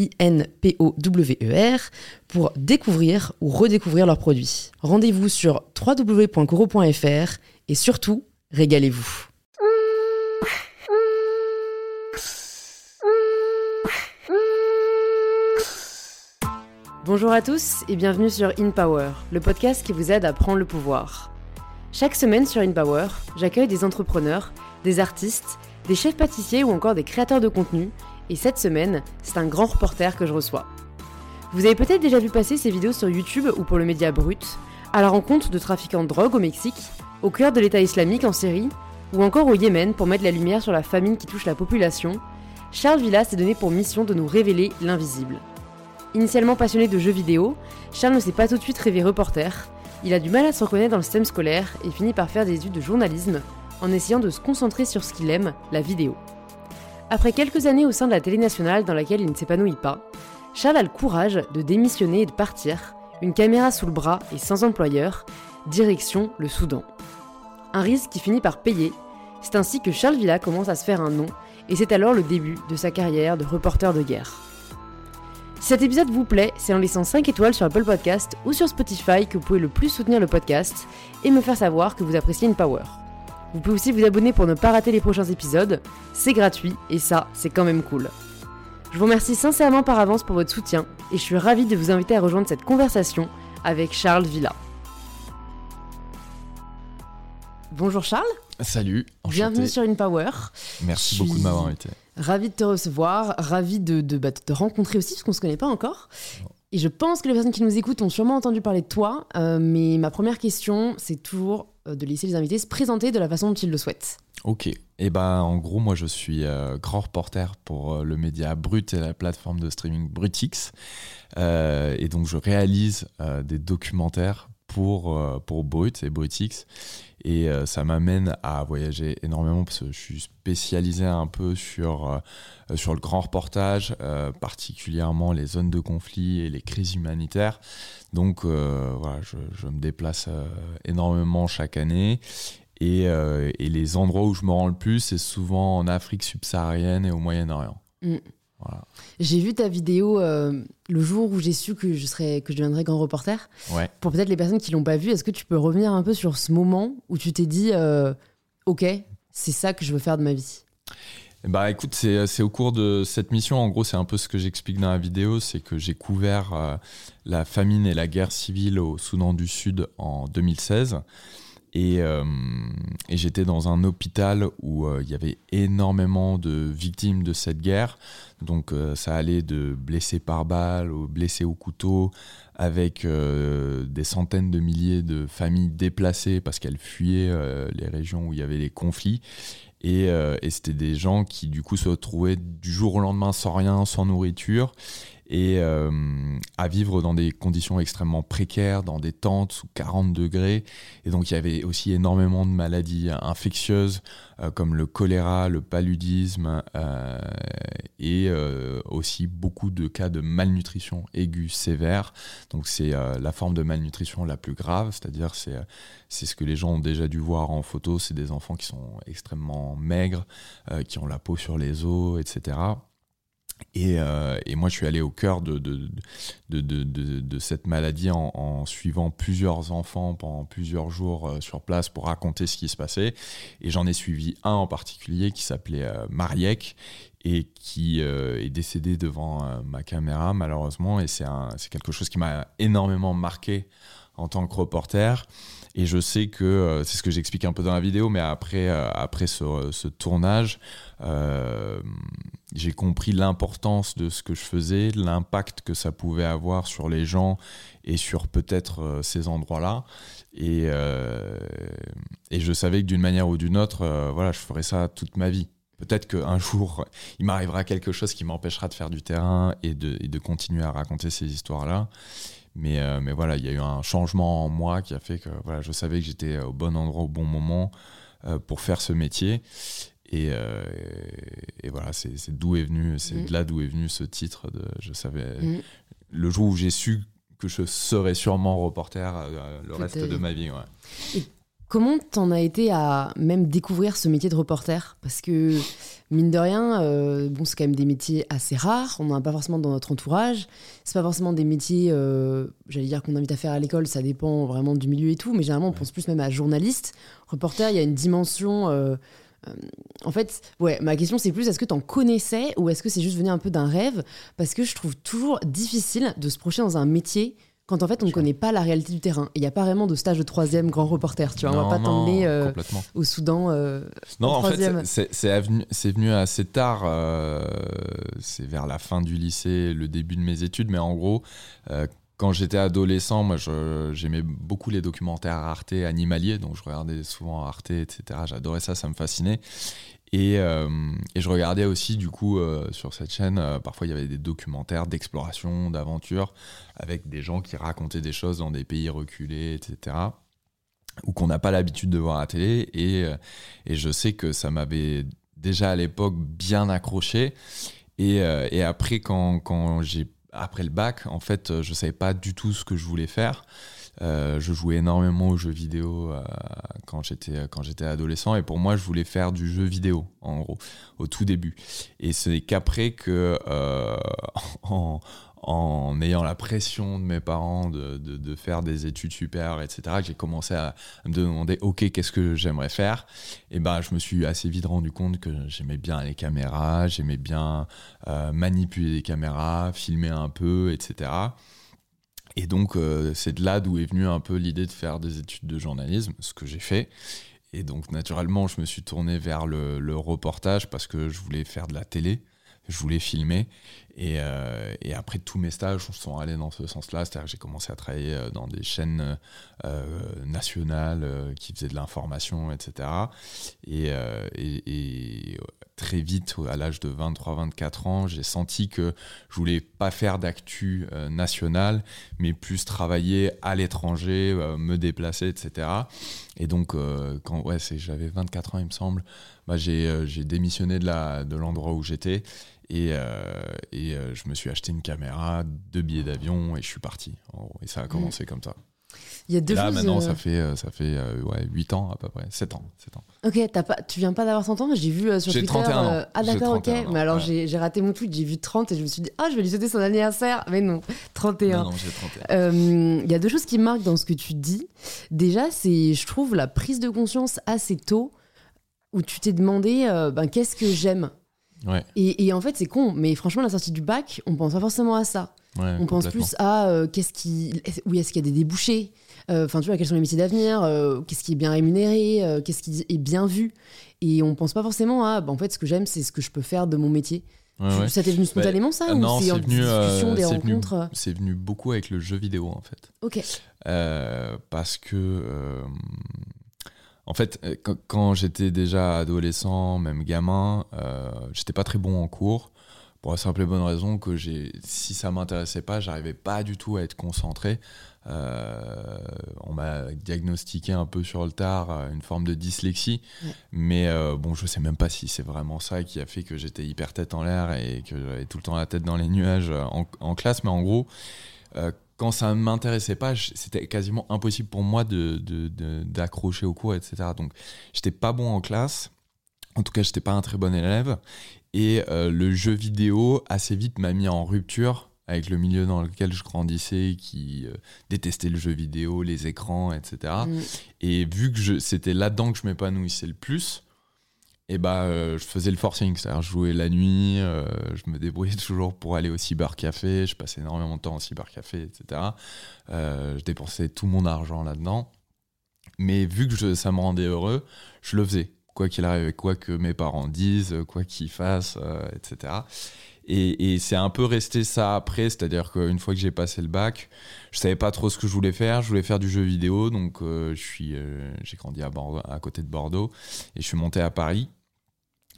I-N-P-O-W-E-R, pour découvrir ou redécouvrir leurs produits. Rendez-vous sur www.coro.fr et surtout, régalez-vous. Bonjour à tous et bienvenue sur InPower, le podcast qui vous aide à prendre le pouvoir. Chaque semaine sur InPower, j'accueille des entrepreneurs, des artistes, des chefs pâtissiers ou encore des créateurs de contenu et cette semaine, c'est un grand reporter que je reçois. Vous avez peut-être déjà vu passer ces vidéos sur YouTube ou pour le média Brut, à la rencontre de trafiquants de drogue au Mexique, au cœur de l'État islamique en Syrie, ou encore au Yémen pour mettre la lumière sur la famine qui touche la population, Charles Villa s'est donné pour mission de nous révéler l'invisible. Initialement passionné de jeux vidéo, Charles ne s'est pas tout de suite rêvé reporter, il a du mal à se reconnaître dans le système scolaire et finit par faire des études de journalisme en essayant de se concentrer sur ce qu'il aime, la vidéo. Après quelques années au sein de la télé nationale dans laquelle il ne s'épanouit pas, Charles a le courage de démissionner et de partir, une caméra sous le bras et sans employeur, direction le Soudan. Un risque qui finit par payer, c'est ainsi que Charles Villa commence à se faire un nom, et c'est alors le début de sa carrière de reporter de guerre. Si cet épisode vous plaît, c'est en laissant 5 étoiles sur Apple Podcast ou sur Spotify que vous pouvez le plus soutenir le podcast et me faire savoir que vous appréciez une power. Vous pouvez aussi vous abonner pour ne pas rater les prochains épisodes. C'est gratuit et ça, c'est quand même cool. Je vous remercie sincèrement par avance pour votre soutien et je suis ravie de vous inviter à rejoindre cette conversation avec Charles Villa. Bonjour Charles. Salut. Enchanté. Bienvenue sur InPower. Merci beaucoup de m'avoir invité. Ravi de te recevoir, ravi de, de, bah, de, te rencontrer aussi parce qu'on ne se connaît pas encore. Et je pense que les personnes qui nous écoutent ont sûrement entendu parler de toi, euh, mais ma première question, c'est toujours de laisser les invités se présenter de la façon dont ils le souhaitent. Ok. Et eh ben, en gros, moi, je suis euh, grand reporter pour euh, le média Brut et la plateforme de streaming Brutix. et donc, je réalise des documentaires pour, pour Brut et Brutix. Et ça m'amène à voyager énormément parce que je suis spécialisé un peu sur, sur le grand reportage, particulièrement les zones de conflit et les crises humanitaires. Donc euh, voilà, je, me déplace euh, énormément chaque année. Euh, et, les endroits où je me rends le plus, c'est souvent en Afrique subsaharienne et au Moyen-Orient. Mm. Voilà. J'ai vu ta vidéo le jour où j'ai su que je, serais, que je deviendrais grand reporter. Ouais. Pour peut-être les personnes qui l'ont pas vu, est-ce que tu peux revenir un peu sur ce moment où tu t'es dit, ok, c'est ça que je veux faire de ma vie? Bah écoute, c'est au cours de cette mission, en gros, c'est un peu ce que j'explique dans la vidéo, c'est que j'ai couvert euh, la famine et la guerre civile au Soudan du Sud en 2016. Et, euh, et j'étais dans un hôpital où euh, il y avait énormément de victimes de cette guerre. Donc ça allait de blessés par balle aux blessés au couteau, avec des centaines de milliers de familles déplacées parce qu'elles fuyaient les régions où il y avait les conflits. Euh, et, c'était des gens qui, du coup, se retrouvaient du jour au lendemain sans rien, sans nourriture, et euh, à vivre dans des conditions extrêmement précaires, dans des tentes sous 40 degrés. Et donc, il y avait aussi énormément de maladies infectieuses, euh, comme le choléra, le paludisme, et aussi beaucoup de cas de malnutrition aiguë sévère. Donc, c'est la forme de malnutrition la plus grave, c'est-à-dire c'est c'est ce que les gens ont déjà dû voir en photo, c'est des enfants qui sont extrêmement maigres, euh, qui ont la peau sur les os, etc. Euh, et, moi, je suis allé au cœur de, cette maladie en, suivant plusieurs enfants pendant plusieurs jours euh, sur place pour raconter ce qui se passait. Et j'en ai suivi un en particulier qui s'appelait Mariek et qui est décédé devant ma caméra, malheureusement. Et c'est quelque chose qui m'a énormément marqué en tant que reporter. Et je sais que, euh, c'est ce que j'explique un peu dans la vidéo, mais après, euh, après ce, tournage, euh, j'ai compris l'importance de ce que je faisais, l'impact que ça pouvait avoir sur les gens et sur peut-être ces endroits-là. Et, et je savais que d'une manière ou d'une autre, voilà, je ferais ça toute ma vie. Peut-être qu'un jour, il m'arrivera quelque chose qui m'empêchera de faire du terrain et de, continuer à raconter ces histoires-là. Mais, euh, mais voilà, il y a eu un changement en moi qui a fait que voilà, je savais que j'étais au bon endroit au bon moment euh, pour faire ce métier. Et, euh, et, voilà, c'est d'où est venu, c'est mm. de là d'où est venu ce titre. De, je savais mm. le jour où j'ai su que je serais sûrement reporter le reste de ma vie. Ouais. Comment t'en as été à même découvrir ce métier de reporter? Parce que, mine de rien, euh, bon, c'est quand même des métiers assez rares, on n'en a pas forcément dans notre entourage. C'est pas forcément des métiers, euh, j'allais dire qu'on invite à faire à l'école, ça dépend vraiment du milieu et tout, mais généralement on pense plus même à journaliste. Reporter, il y a une dimension. Euh, en fait, ouais, ma question c'est plus est-ce que t'en connaissais ou est-ce que c'est juste venu un peu d'un rêve? Parce que je trouve toujours difficile de se projeter dans un métier quand en fait on ne connaît pas la réalité du terrain. Il n'y a pas vraiment de stage de troisième grand reporter, tu vois. on va pas t'emmener euh, au Soudan. Euh, non, en fait, c'est venu assez tard. Euh, c'est vers la fin du lycée, le début de mes études, mais en gros. Quand j'étais adolescent, moi, j'aimais beaucoup les documentaires Arte animaliers, donc je regardais souvent Arte, etc. J'adorais ça, ça me fascinait. Euh, et, je regardais aussi, du coup, euh, sur cette chaîne, euh, parfois il y avait des documentaires d'exploration, d'aventure, avec des gens qui racontaient des choses dans des pays reculés, etc. Ou qu'on n'a pas l'habitude de voir à télé. Et, je sais que ça m'avait déjà à l'époque bien accroché. Et, après, quand j'ai après le bac, en fait, je savais pas du tout ce que je voulais faire. Euh, je jouais énormément aux jeux vidéo euh, quand j'étais quand j'étais adolescent et pour moi je voulais faire du jeu vidéo en gros au tout début et ce n'est qu'après que euh, en, en ayant la pression de mes parents de, faire des études supérieures, etc., j'ai commencé à, me demander, OK, qu'est-ce que j'aimerais faire? Et ben, je me suis assez vite rendu compte que j'aimais bien les caméras, j'aimais bien manipuler les caméras, filmer un peu, etc. Et donc, euh, c'est de là d'où est venue un peu l'idée de faire des études de journalisme, ce que j'ai fait. Et donc, naturellement, je me suis tourné vers le, reportage parce que je voulais faire de la télé, je voulais filmer. Et, euh, et après, tous mes stages sont allés dans ce sens-là. C'est-à-dire que j'ai commencé à travailler euh, dans des chaînes nationales qui faisaient de l'information, etc. Et, très vite, à l'âge de 23-24 ans, j'ai senti que je voulais pas faire d'actu euh, national, mais plus travailler à l'étranger, euh, me déplacer, etc. Et donc, euh, quand ouais, j'avais 24 ans, il me semble, bah, j'ai démissionné de l'endroit où j'étais et, et je me suis acheté une caméra, deux billets d'avion et je suis parti. Et ça a commencé comme ça. Il y a deux là, maintenant, euh, ça fait, euh, ça fait euh, ouais, 8 ans à peu près, 7 ans. 7 ans. Ok, as pas, tu viens pas d'avoir 100 ans J'ai vu sur Twitter. 31 ans. ah d'accord, ok. mais alors j'ai raté mon tweet, j'ai vu 30 et je me suis dit, ah, je vais lui souhaiter son anniversaire. Mais non, 31. Non, j'ai 31. Il y a deux choses qui marquent dans ce que tu dis. Déjà, c'est, je trouve, la prise de conscience assez tôt où tu t'es demandé, ben, qu'est-ce que j'aime? Ouais. Et, et, en fait, c'est con, mais franchement, la sortie du bac, on pense pas forcément à ça. on pense plus à qu'est-ce qui, où est-ce qu'il y a des débouchés, euh, enfin, tu vois, quels sont les métiers d'avenir euh, Qu'est-ce qui est bien rémunéré euh, Qu'est-ce qui est bien vu Et on pense pas forcément à, bah, en fait, ce que j'aime, c'est ce que je peux faire de mon métier. Ça t'est venu spontanément, ça Non, c'est venu, des rencontres C'est venu beaucoup avec le jeu vidéo, en fait. Ok. parce que, en fait, quand, j'étais déjà adolescent, même gamin, j'étais pas très bon en cours. Pour la simple et bonne raison que si ça m'intéressait pas, j'arrivais pas du tout à être concentré. Euh, on m'a diagnostiqué un peu sur le tard euh, une forme de dyslexie, mais euh, bon, je sais même pas si c'est vraiment ça qui a fait que j'étais hyper tête en l'air et que j'avais tout le temps la tête dans les nuages en, classe, mais en gros, quand ça ne m'intéressait pas, c'était quasiment impossible pour moi d'accrocher de, au cours, etc. Donc, j'étais pas bon en classe. En tout cas, j'étais pas un très bon élève. Et le jeu vidéo, assez vite, m'a mis en rupture avec le milieu dans lequel je grandissais, qui euh, détestait le jeu vidéo, les écrans, etc. Mm. Et vu que c'était là-dedans que je m'épanouissais le plus, et bah, euh, je faisais le forcing, c'est-à-dire je jouais la nuit, euh, je me débrouillais toujours pour aller au cybercafé, je passais énormément de temps au cybercafé, etc. je dépensais tout mon argent là-dedans. Mais vu que ça me rendait heureux, je le faisais. Quoi qu'il arrive, quoi que mes parents disent, quoi qu'ils fassent, etc. Et, c'est un peu resté ça après, c'est-à-dire qu'une fois que j'ai passé le bac, je savais pas trop ce que je voulais faire. Je voulais faire du jeu vidéo, donc je suis, j'ai grandi à, à côté de Bordeaux et je suis monté à Paris.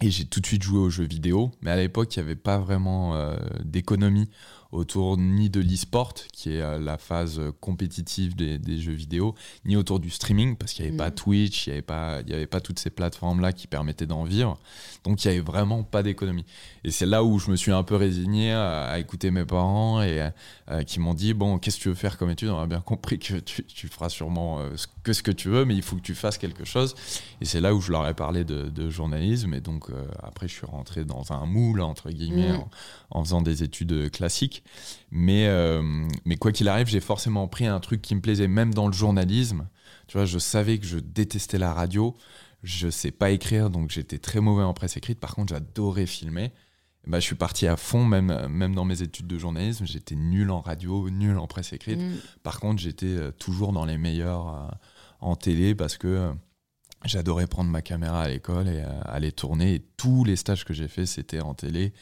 Et j'ai tout de suite joué aux jeux vidéo, mais à l'époque, il n'y avait pas vraiment d'économie autour ni de l'e-sport, qui est euh, la phase compétitive des, jeux vidéo, ni autour du streaming, parce qu'il n'y avait pas mm. Twitch, il n'y avait, pas, avait pas toutes ces plateformes-là qui permettaient d'en vivre. Donc il n'y avait vraiment pas d'économie. Et c'est là où je me suis un peu résigné à, écouter mes parents et euh, qui m'ont dit, bon, qu'est-ce que tu veux faire comme étude On a bien compris que tu, tu feras sûrement euh, que ce que tu veux, mais il faut que tu fasses quelque chose. Et c'est là où je leur ai parlé de, journalisme. Et donc après, je suis rentré dans un moule, entre guillemets, mm. en faisant des études classiques. Mais, euh, mais quoi qu'il arrive, j'ai forcément pris un truc qui me plaisait, même dans le journalisme. Tu vois, je savais que je détestais la radio. Je sais pas écrire, donc j'étais très mauvais en presse écrite. Par contre, j'adorais filmer. Bah, je suis parti à fond, même, même dans mes études de journalisme. J'étais nul en radio, nul en presse écrite. Mm. Par contre, j'étais euh, toujours dans les meilleurs euh, en télé parce que j'adorais prendre ma caméra à l'école et aller tourner. Et tous les stages que j'ai faits, c'était en télé.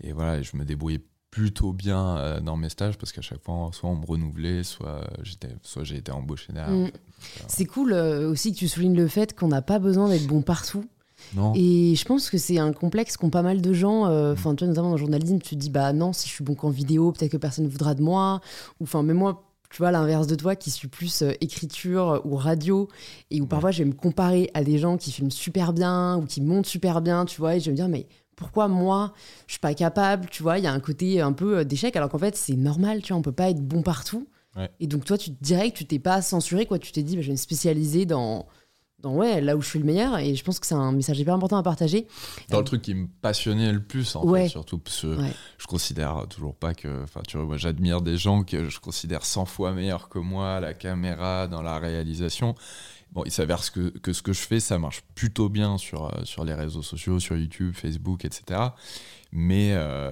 Et voilà, je me débrouillais plutôt bien euh, dans mes stages parce qu'à chaque fois, soit on me renouvelait, soit j'étais, soit j'ai été embauché derrière. Mm. C'est cool euh, aussi que tu soulignes le fait qu'on n'a pas besoin d'être bon partout. Non. Et je pense que c'est un complexe qu'ont pas mal de gens. Euh, mm. Enfin, toi, notamment dans le journalisme, tu te dis bah non, si je suis bon qu'en vidéo, peut-être que personne ne voudra de moi. Ou enfin, même moi, tu vois, l'inverse de toi, qui suis plus écriture ou radio, et où parfois je vais me comparer à des gens qui filment super bien ou qui montent super bien, tu vois, et je vais me dire, mais pourquoi moi je suis pas capable tu vois il y a un côté un peu euh, d'échec alors qu'en fait c'est normal tu vois on peut pas être bon partout. Et donc toi tu que tu t'es pas censuré quoi. Tu t'es dit bah, je vais me spécialiser dans dans ouais là où je suis le meilleur et je pense que c'est un message hyper important à partager. Dans le truc qui me passionnait le plus en fait surtout parce que je considère toujours pas que enfin tu vois j'admire des gens que je considère 100 fois meilleurs que moi à la caméra dans la réalisation. Bon, il s'avère que, que, ce que je fais, ça marche plutôt bien sur, euh, sur les réseaux sociaux, sur YouTube, Facebook, etc. Mais, euh,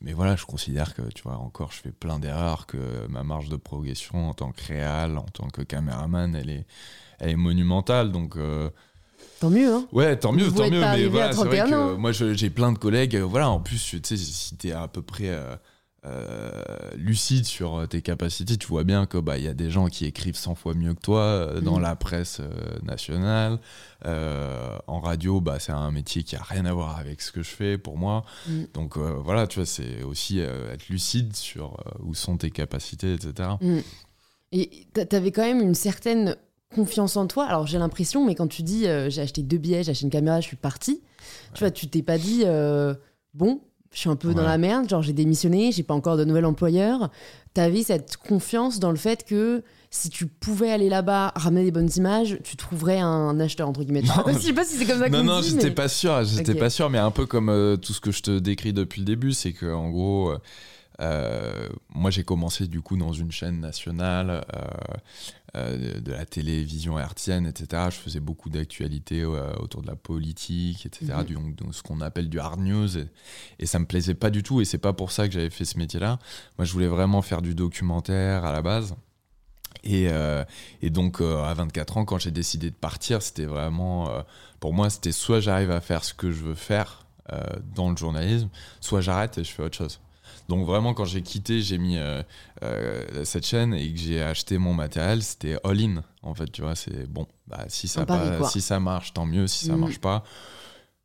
mais voilà, je considère que, tu vois, encore, je fais plein d'erreurs, que ma marge de progression en tant que réal, en tant que caméraman, elle est, elle est monumentale. Donc. Euh, tant mieux, hein Ouais, tant mieux, tant mieux. Mais voilà, c'est vrai que moi, j'ai plein de collègues. Voilà, en plus, tu sais, si t'es à peu près euh, lucide sur tes capacités, tu vois bien que bah il y a des gens qui écrivent 100 fois mieux que toi euh, dans mm. la presse euh, nationale, en radio, bah c'est un métier qui a rien à voir avec ce que je fais pour moi. Mm. Donc voilà, tu vois, c'est aussi être lucide sur où sont tes capacités, etc. Mm. Et tu avais quand même une certaine confiance en toi. Alors j'ai l'impression, mais quand tu dis j'ai acheté deux billets, j'ai acheté une caméra, je suis parti, tu vois, tu t'es pas dit bon, je suis un peu dans la merde, genre j'ai démissionné, j'ai pas encore de nouvel employeur. T'avais cette confiance dans le fait que si tu pouvais aller là-bas, ramener des bonnes images, tu trouverais un acheteur entre guillemets. je sais pas si c'est comme ça que Non, non, j'étais pas sûr, j'étais pas sûr, mais un peu comme euh, tout ce que je te décris depuis le début, c'est que en gros. Euh, euh, moi, j'ai commencé du coup dans une chaîne nationale euh, euh, de la télévision hertzienne, etc. Je faisais beaucoup d'actualités autour de la politique, etc. Mhm. donc, ce qu'on appelle du hard news. Et, et, ça me plaisait pas du tout. Et c'est pas pour ça que j'avais fait ce métier-là. Moi, je voulais vraiment faire du documentaire à la base. Et, et, donc, à 24 ans, quand j'ai décidé de partir, c'était vraiment. pour moi, c'était soit j'arrive à faire ce que je veux faire dans le journalisme, soit j'arrête et je fais autre chose. Donc vraiment, quand j'ai quitté, j'ai mis euh, euh, cette chaîne et que j'ai acheté mon matériel, c'était all-in. En fait, tu vois, c'est bon. Bah, si ça si ça marche, tant mieux. Si ça mm. marche pas,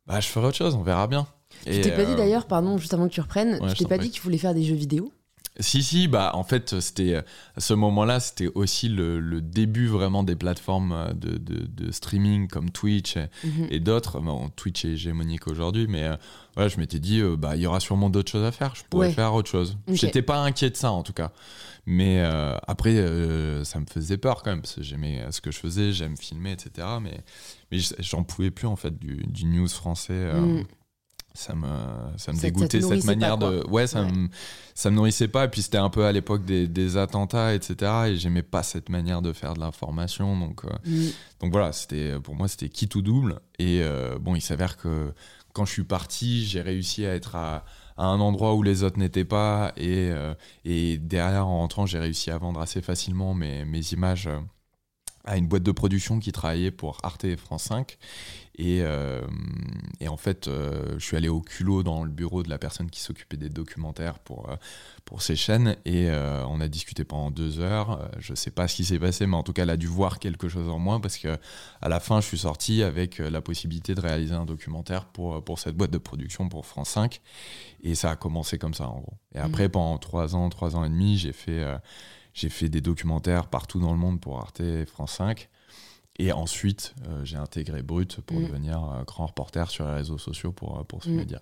bah je ferai autre chose. On verra bien. Tu t'es pas dit euh, d'ailleurs, pardon, juste avant que tu reprennes, tu t'es pas dit que tu voulais faire des jeux vidéo? Si, si, bah, en fait, c'était, à ce moment-là, c'était aussi le, début vraiment des plateformes de, de, streaming comme Twitch et, mhm. d'autres. Bon, Twitch est hégémonique aujourd'hui, mais euh, voilà, je m'étais dit, euh, bah, il y aura sûrement d'autres choses à faire. Je pourrais faire autre chose. J'étais pas inquiet de ça, en tout cas. Mais euh, après, ça me faisait peur quand même, parce que j'aimais ce que je faisais, j'aime filmer, etc. Mais, mais j'en pouvais plus, en fait, du, du news français. Mm ça me ça me dégoûtait cette manière de ouais ça me ça me nourrissait pas. Et puis c'était un peu à l'époque des, des, attentats etc et j'aimais pas cette manière de faire de l'information. Donc euh, mm. donc voilà c'était pour moi c'était qui tout double. Et euh, bon il s'avère que quand je suis parti j'ai réussi à être à, à, un endroit où les autres n'étaient pas. Et euh, et derrière en rentrant j'ai réussi à vendre assez facilement mes mes images à une boîte de production qui travaillait pour Arte et France 5. Et, euh, et en fait, euh, je suis allé au culot dans le bureau de la personne qui s'occupait des documentaires pour, euh, pour ces chaînes. Et on a discuté pendant deux heures. Je sais pas ce qui s'est passé, mais en tout cas, elle a dû voir quelque chose en moi parce que à la fin, je suis sorti avec la possibilité de réaliser un documentaire pour, pour cette boîte de production pour France 5. Et ça a commencé comme ça, en gros. Et après, mmh. pendant trois ans, trois ans et demi, j'ai fait j'ai fait des documentaires partout dans le monde pour Arte et France 5. Et ensuite, euh, j'ai intégré Brut pour mm. devenir euh, grand reporter sur les réseaux sociaux pour, euh, pour ce mm. média.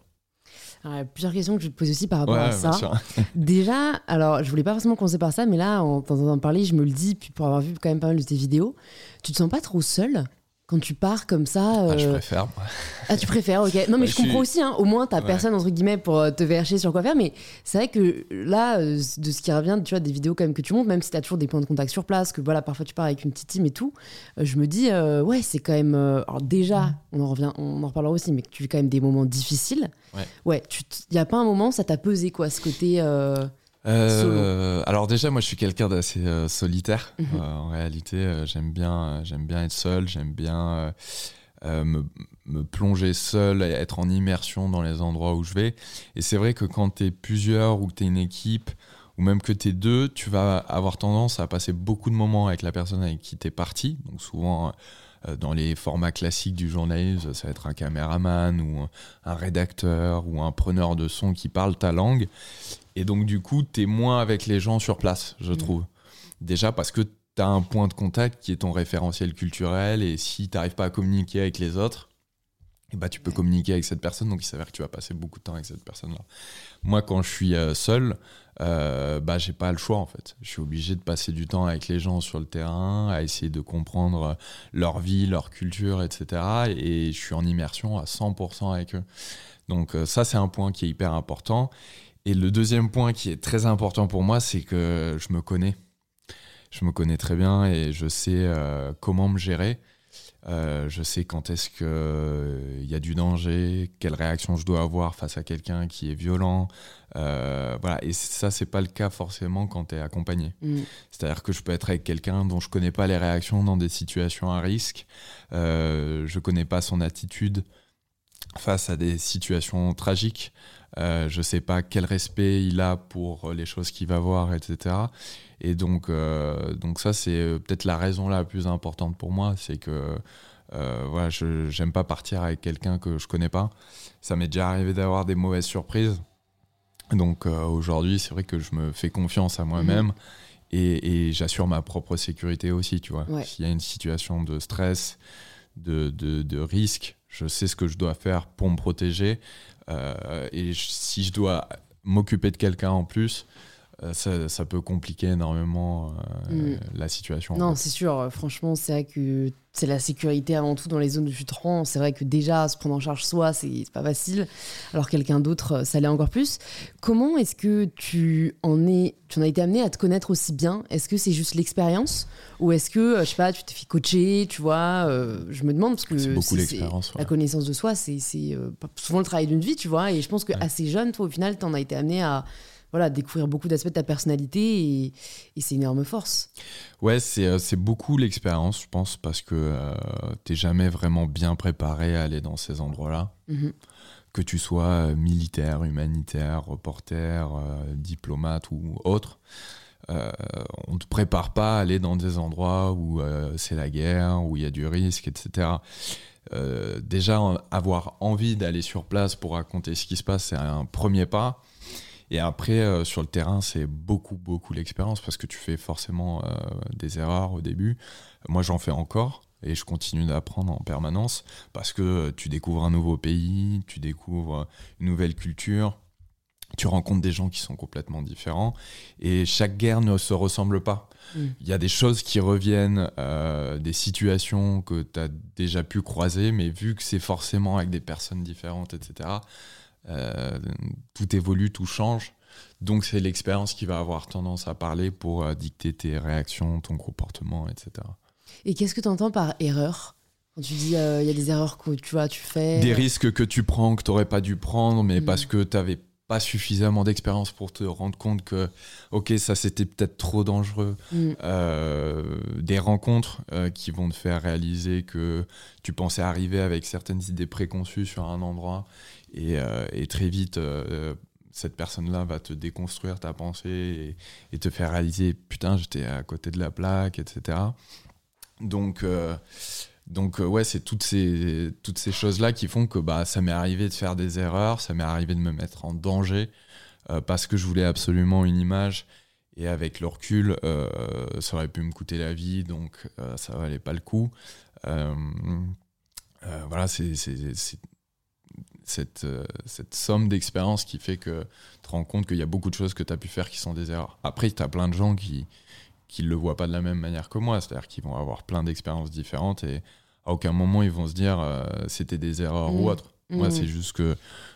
Alors, plusieurs questions que je te pose aussi par rapport à ça. Déjà, alors je voulais pas forcément commencer par ça, mais là, en t'entendant parler, je me le dis, puis pour avoir vu quand même pas mal de tes vidéos, tu te sens pas trop seul quand tu pars comme ça. Ah, je euh, préfère. Ah, tu préfères, ok. Non, mais je, comprends aussi, hein. au moins, t'as personne, entre guillemets, pour euh, te vercher sur quoi faire. Mais c'est vrai que là, euh, de ce qui revient, tu vois, des vidéos quand même que tu montes, même si t'as toujours des points de contact sur place, que voilà, parfois tu pars avec une petite team et tout, je me dis, ouais, c'est quand même. alors, déjà, on en, revient, on en reparlera aussi, mais que tu vis quand même des moments difficiles. Ouais. Ouais, il y a pas un moment, ça t'a pesé, quoi, ce côté. Euh, alors déjà, moi, je suis quelqu'un d'assez euh, solitaire. Mhm. Euh, en réalité, j'aime bien, j'aime bien être seul. J'aime bien me, me, plonger seul, être en immersion dans les endroits où je vais. Et c'est vrai que quand tu es plusieurs ou que tu es une équipe ou même que tu es deux, tu vas avoir tendance à passer beaucoup de moments avec la personne avec qui tu es parti. Donc souvent dans les formats classiques du journalisme, ça va être un caméraman ou un rédacteur ou un preneur de son qui parle ta langue. Et donc, du coup, tu es moins avec les gens sur place, je mm. trouve. Déjà parce que tu as un point de contact qui est ton référentiel culturel. Et si tu n'arrives pas à communiquer avec les autres, et eh bah, tu peux communiquer avec cette personne. Donc, il s'avère que tu vas passer beaucoup de temps avec cette personne-là. Moi, quand je suis euh, seul, euh, bah, j'ai pas le choix en fait. Je suis obligé de passer du temps avec les gens sur le terrain, à essayer de comprendre leur vie, leur culture, etc. Et je suis en immersion à 100% avec eux. Donc euh, ça, c'est un point qui est hyper important. Et le deuxième point qui est très important pour moi, c'est que je me connais. Je me connais très bien et je sais euh, comment me gérer. Euh, je sais quand est-ce qu'il il y a du danger, quelle réaction je dois avoir face à quelqu'un qui est violent. Euh, voilà. Et ça, c'est pas le cas forcément quand tu es accompagné. Mm. C'est-à-dire que je peux être avec quelqu'un dont je connais pas les réactions dans des situations à risque. je connais pas son attitude face à des situations tragiques. Euh, je sais pas quel respect il a pour les choses qu'il va voir, etc. Et donc, euh, donc ça, c'est euh, peut-être la raison la plus importante pour moi, c'est que euh, voilà, je j'aime pas partir avec quelqu'un que je connais pas. Ça m'est déjà arrivé d'avoir des mauvaises surprises. Donc aujourd'hui, c'est vrai que je me fais confiance à moi-même. Mhm. Et, et j'assure ma propre sécurité aussi, tu vois. S'il y a une situation de stress, de, de, de risque, je sais ce que je dois faire pour me protéger. Euh, et si je dois m'occuper de quelqu'un en plus, euh, ça, ça, peut compliquer énormément euh, mm. la situation. Non, c'est sûr. Franchement, c'est vrai que c'est la sécurité avant tout dans les zones de tu C'est vrai que déjà, se prendre en charge soi, c'est pas facile. Alors quelqu'un d'autre, ça l'est encore plus. Comment est-ce que tu en, es, tu en as été amené à te connaître aussi bien? Est-ce que c'est juste l'expérience? Ou est-ce que, je sais pas, tu t'es fait coacher, tu vois Je me demande, parce que c'est beaucoup l'expérience. La connaissance de soi, c'est souvent le travail d'une vie, tu vois. Et je pense qu'assez jeune, toi, au final, tu en as été amené à voilà, découvrir beaucoup d'aspects de ta personnalité et, c'est une énorme force. Ouais, c'est, euh, beaucoup l'expérience, je pense, parce que euh, tu n'es jamais vraiment bien préparé à aller dans ces endroits-là. Mhm. Que tu sois euh, militaire, humanitaire, reporter, diplomate ou autre. on ne te prépare pas à aller dans des endroits où c'est la guerre, où il y a du risque, etc. déjà, avoir envie d'aller sur place pour raconter ce qui se passe, c'est un premier pas. Et après, euh, sur le terrain, c'est beaucoup, beaucoup l'expérience parce que tu fais forcément euh, des erreurs au début. Moi, j'en fais encore et je continue d'apprendre en permanence parce que tu découvres un nouveau pays, tu découvres une nouvelle culture, tu rencontres des gens qui sont complètement différents et chaque guerre ne se ressemble pas. Mm. Il y a des choses qui reviennent, euh, des situations que tu as déjà pu croiser, mais vu que c'est forcément avec des personnes différentes, etc., euh, tout évolue, tout change. Donc c'est l'expérience qui va avoir tendance à parler pour euh, dicter tes réactions, ton comportement, etc. Et qu'est-ce que tu entends par erreur Quand tu dis euh, il y a des erreurs que tu vois, tu fais? Des risques que tu prends, que tu n'aurais pas dû prendre, mais mm. parce que tu n'avais pas suffisamment d'expérience pour te rendre compte que, ok, ça c'était peut-être trop dangereux. Mm. Euh, des rencontres euh, qui vont te faire réaliser que tu pensais arriver avec certaines idées préconçues sur un endroit et, euh, et très vite, euh, cette personne-là va te déconstruire ta pensée et, te faire réaliser, putain, j'étais à côté de la plaque, etc. Donc, euh, donc euh, ouais, c'est toutes ces, toutes ces choses-là qui font que bah, ça m'est arrivé de faire des erreurs, ça m'est arrivé de me mettre en danger euh, parce que je voulais absolument une image. Et avec le recul, euh, ça aurait pu me coûter la vie, donc euh, ça valait pas le coup. Euh, euh, voilà, c'est cette, euh, cette somme d'expérience qui fait que tu te rends compte qu'il y a beaucoup de choses que tu as pu faire qui sont des erreurs. Après, tu as plein de gens qui qui le voient pas de la même manière que moi, c'est-à-dire qu'ils vont avoir plein d'expériences différentes et à aucun moment ils vont se dire euh, c'était des erreurs ou autre. Moi, Mm. c'est juste que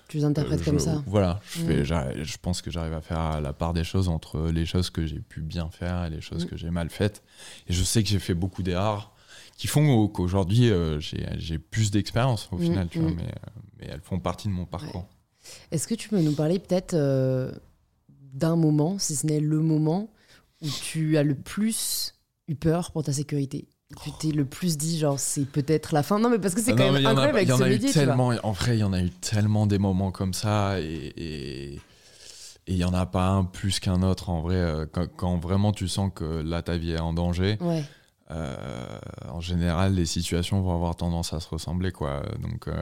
Tu les interprètes euh, comme ça. Voilà, je, fais- Mm. j'arrive- je pense que j'arrive à faire la part des choses entre les choses que j'ai pu bien faire et les choses que j'ai mal faites. Et je sais que j'ai fait beaucoup d'erreurs qui font au- qu'aujourd'hui euh, j'ai plus d'expérience au Mm, final, tu vois, mm. mais, euh, mais elles font partie de mon parcours. Est-ce que tu peux nous parler peut-être euh, d'un moment, si ce n'est le moment, où tu as le plus eu peur pour ta sécurité? Tu t'es le plus dit, genre, c'est peut-être la fin? Non, mais parce que c'est Ah quand non, même incroyable avec ce métier, tu vois. tellement, En vrai, il y en a eu tellement des moments comme ça et il y en a pas un plus qu'un autre en vrai. Quand, quand vraiment tu sens que là ta vie est en danger, Ouais. Euh, en général les situations vont avoir tendance à se ressembler quoi. Donc euh,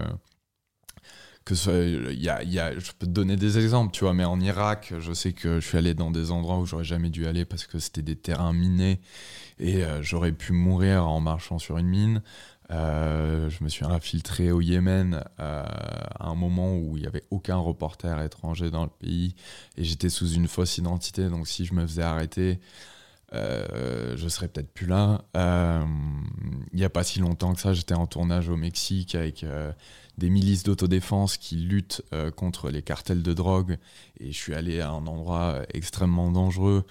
que ce y a, y a- je peux te donner des exemples, tu vois, mais en Irak, je sais que je suis allé dans des endroits où j'aurais jamais dû aller parce que c'était des terrains minés et euh, j'aurais pu mourir en marchant sur une mine. Je me suis infiltré au Yémen à un moment où il n'y avait aucun reporter étranger dans le pays et j'étais sous une fausse identité. Donc si je me faisais arrêter, euh, je serais peut-être plus là. Euh, Il n'y a pas si longtemps que ça, j'étais en tournage au Mexique avec euh, des milices d'autodéfense qui luttent contre les cartels de drogue et je suis allé à un endroit extrêmement dangereux.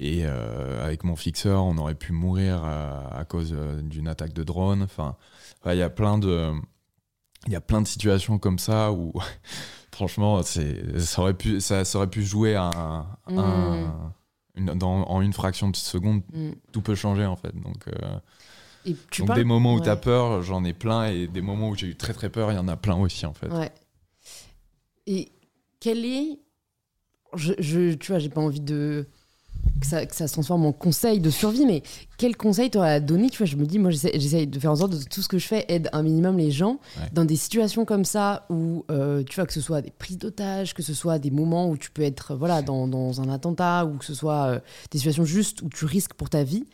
Et avec mon fixeur, on aurait pu mourir à cause d'une attaque de drone. Enfin, il y a plein de, il y a plein de situations comme ça où, franchement, ça aurait pu, ça, aurait pu jouer à un, Mm. un- une- dans- en une fraction de seconde. Mm. Tout peut changer en fait. Donc, euh, Et tu donc parles... des moments où ouais. tu as peur, j'en ai plein, et des moments où j'ai eu très très peur, il y en a plein aussi en fait. Ouais. Et quel est. Je, je- tu vois, j'ai pas envie de. Que ça, que ça se transforme en conseil de survie, mais quel conseil t'aurais à donner Tu vois, je me dis, moi, j'essaie j'essaie de faire en sorte que tout ce que je fais aide un minimum les gens Ouais. dans des situations comme ça où, euh, tu vois, que ce soit des prises d'otages, que ce soit des moments où tu peux être, voilà, dans, dans un attentat, ou que ce soit euh, des situations justes où tu risques pour ta vie.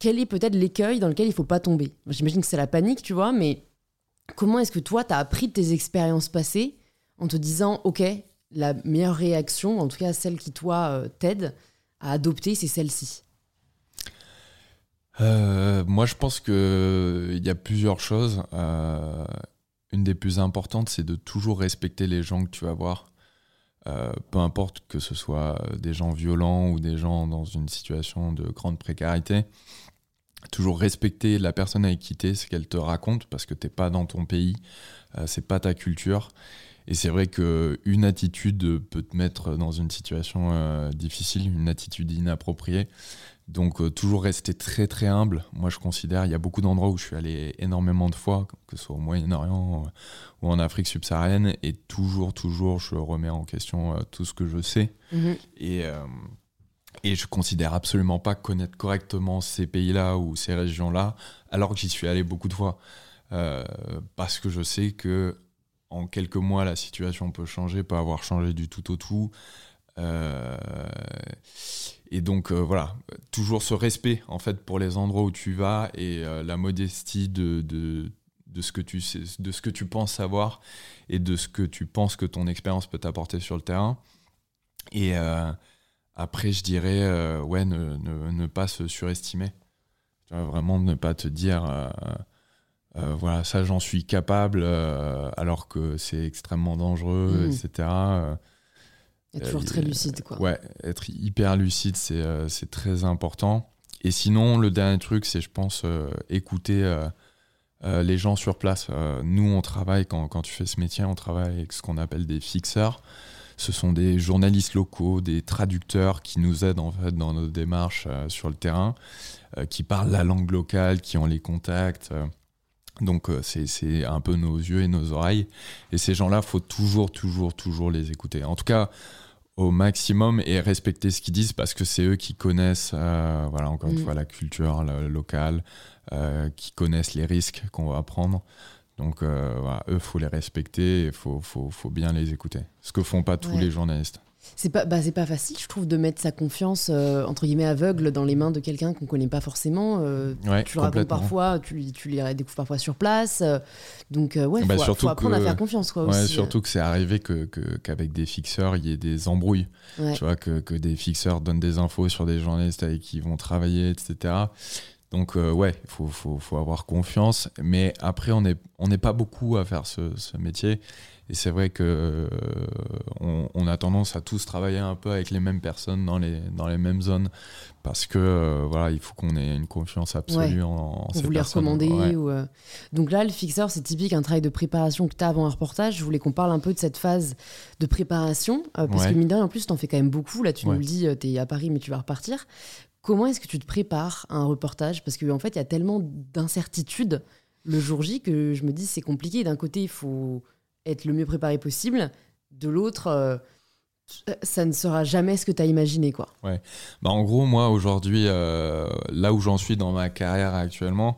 Quel est peut-être l'écueil dans lequel il faut pas tomber? J'imagine que c'est la panique, tu vois, mais comment est-ce que toi, tu as appris de tes expériences passées en te disant, OK, la meilleure réaction, en tout cas celle qui, toi, euh, t'aide à adopter, c'est celle-ci Euh, moi, je pense qu'il y a plusieurs choses. Euh, une des plus importantes, c'est de toujours respecter les gens que tu vas voir. Euh, peu importe que ce soit des gens violents ou des gens dans une situation de grande précarité. Toujours respecter la personne avec qui ce qu'elle te raconte, parce que t'es pas dans ton pays, euh, c'est pas ta culture. Et c'est vrai qu'une attitude peut te mettre dans une situation euh, difficile, une attitude inappropriée. Donc euh, toujours rester très très humble. Moi je considère, il y a beaucoup d'endroits où je suis allé énormément de fois, que ce soit au Moyen-Orient euh, ou en Afrique subsaharienne, et toujours toujours je remets en question euh, tout ce que je sais. Mhm. Et, et je considère absolument pas connaître correctement ces pays-là ou ces régions-là, alors que j'y suis allé beaucoup de fois. Parce que je sais que en quelques mois, la situation peut changer, peut avoir changé du tout au tout. Euh, et donc euh, voilà, toujours ce respect en fait pour les endroits où tu vas et euh, la modestie de, de, ce que tu sais, de ce que tu penses savoir et de ce que tu penses que ton expérience peut t'apporter sur le terrain. Et après, je dirais, ouais, ne, pas se surestimer. Vraiment ne pas te dire, euh, voilà, ça j'en suis capable, euh, alors que c'est extrêmement dangereux, Mhm. etc. Euh, Et toujours très lucide, quoi. Ouais, être hyper lucide, c'est très important. Et sinon, le dernier truc, c'est, je pense, écouter, les gens sur place. nous, on travaille, quand, quand, tu fais ce métier, on travaille avec ce qu'on appelle des fixeurs. Ce sont des journalistes locaux, des traducteurs qui nous aident en fait dans nos démarches sur le terrain, qui parlent la langue locale, qui ont les contacts. Donc c'est un peu nos yeux et nos oreilles. Et ces gens-là, faut toujours, toujours, toujours les écouter. En tout cas, au maximum et respecter ce qu'ils disent parce que c'est eux qui connaissent, euh, voilà, encore une mm. fois, la culture locale, euh, qui connaissent les risques qu'on va prendre. Donc, euh, voilà, eux, faut les respecter et il faut, faut, faut, bien les écouter. Ce que font pas tous les journalistes. C'est pas, bah, pas facile, je trouve, de mettre sa confiance euh, entre guillemets aveugle dans les mains de quelqu'un qu'on connaît pas forcément. Euh, tu le racontes parfois, tu, tu les découvres parfois sur place. Euh, donc ouais, bah, faut, apprendre à faire confiance, quoi. Ouais, surtout que c'est arrivé que, qu'avec des fixeurs, il y ait des embrouilles. Tu vois que, que, des fixeurs donnent des infos sur des journalistes avec qui ils vont travailler, etc. Donc ouais, il faut, faut, faut, avoir confiance. Mais après, on n'est on n'est pas beaucoup à faire ce, ce métier. Et c'est vrai que euh, on, a tendance à tous travailler un peu avec les mêmes personnes dans les, dans les mêmes zones parce que euh, voilà, il faut qu'on ait une confiance absolue en, en, ces vous les recommander ou euh, Donc là, le fixeur, c'est typique un travail de préparation que tu as avant un reportage. Je voulais qu'on parle un peu de cette phase de préparation parce que mine en plus, tu en fais quand même beaucoup. Là, tu nous le dis, tu es à Paris, mais tu vas repartir. Comment est-ce que tu te prépares à un reportage? Parce qu'en en fait, il y a tellement d'incertitudes le jour J que je me dis c'est compliqué. D'un côté, il faut être le mieux préparé possible. De l'autre, euh, ça ne sera jamais ce que tu as imaginé. Quoi. Ouais. Bah, en gros, moi, aujourd'hui, euh, là où j'en suis dans ma carrière actuellement,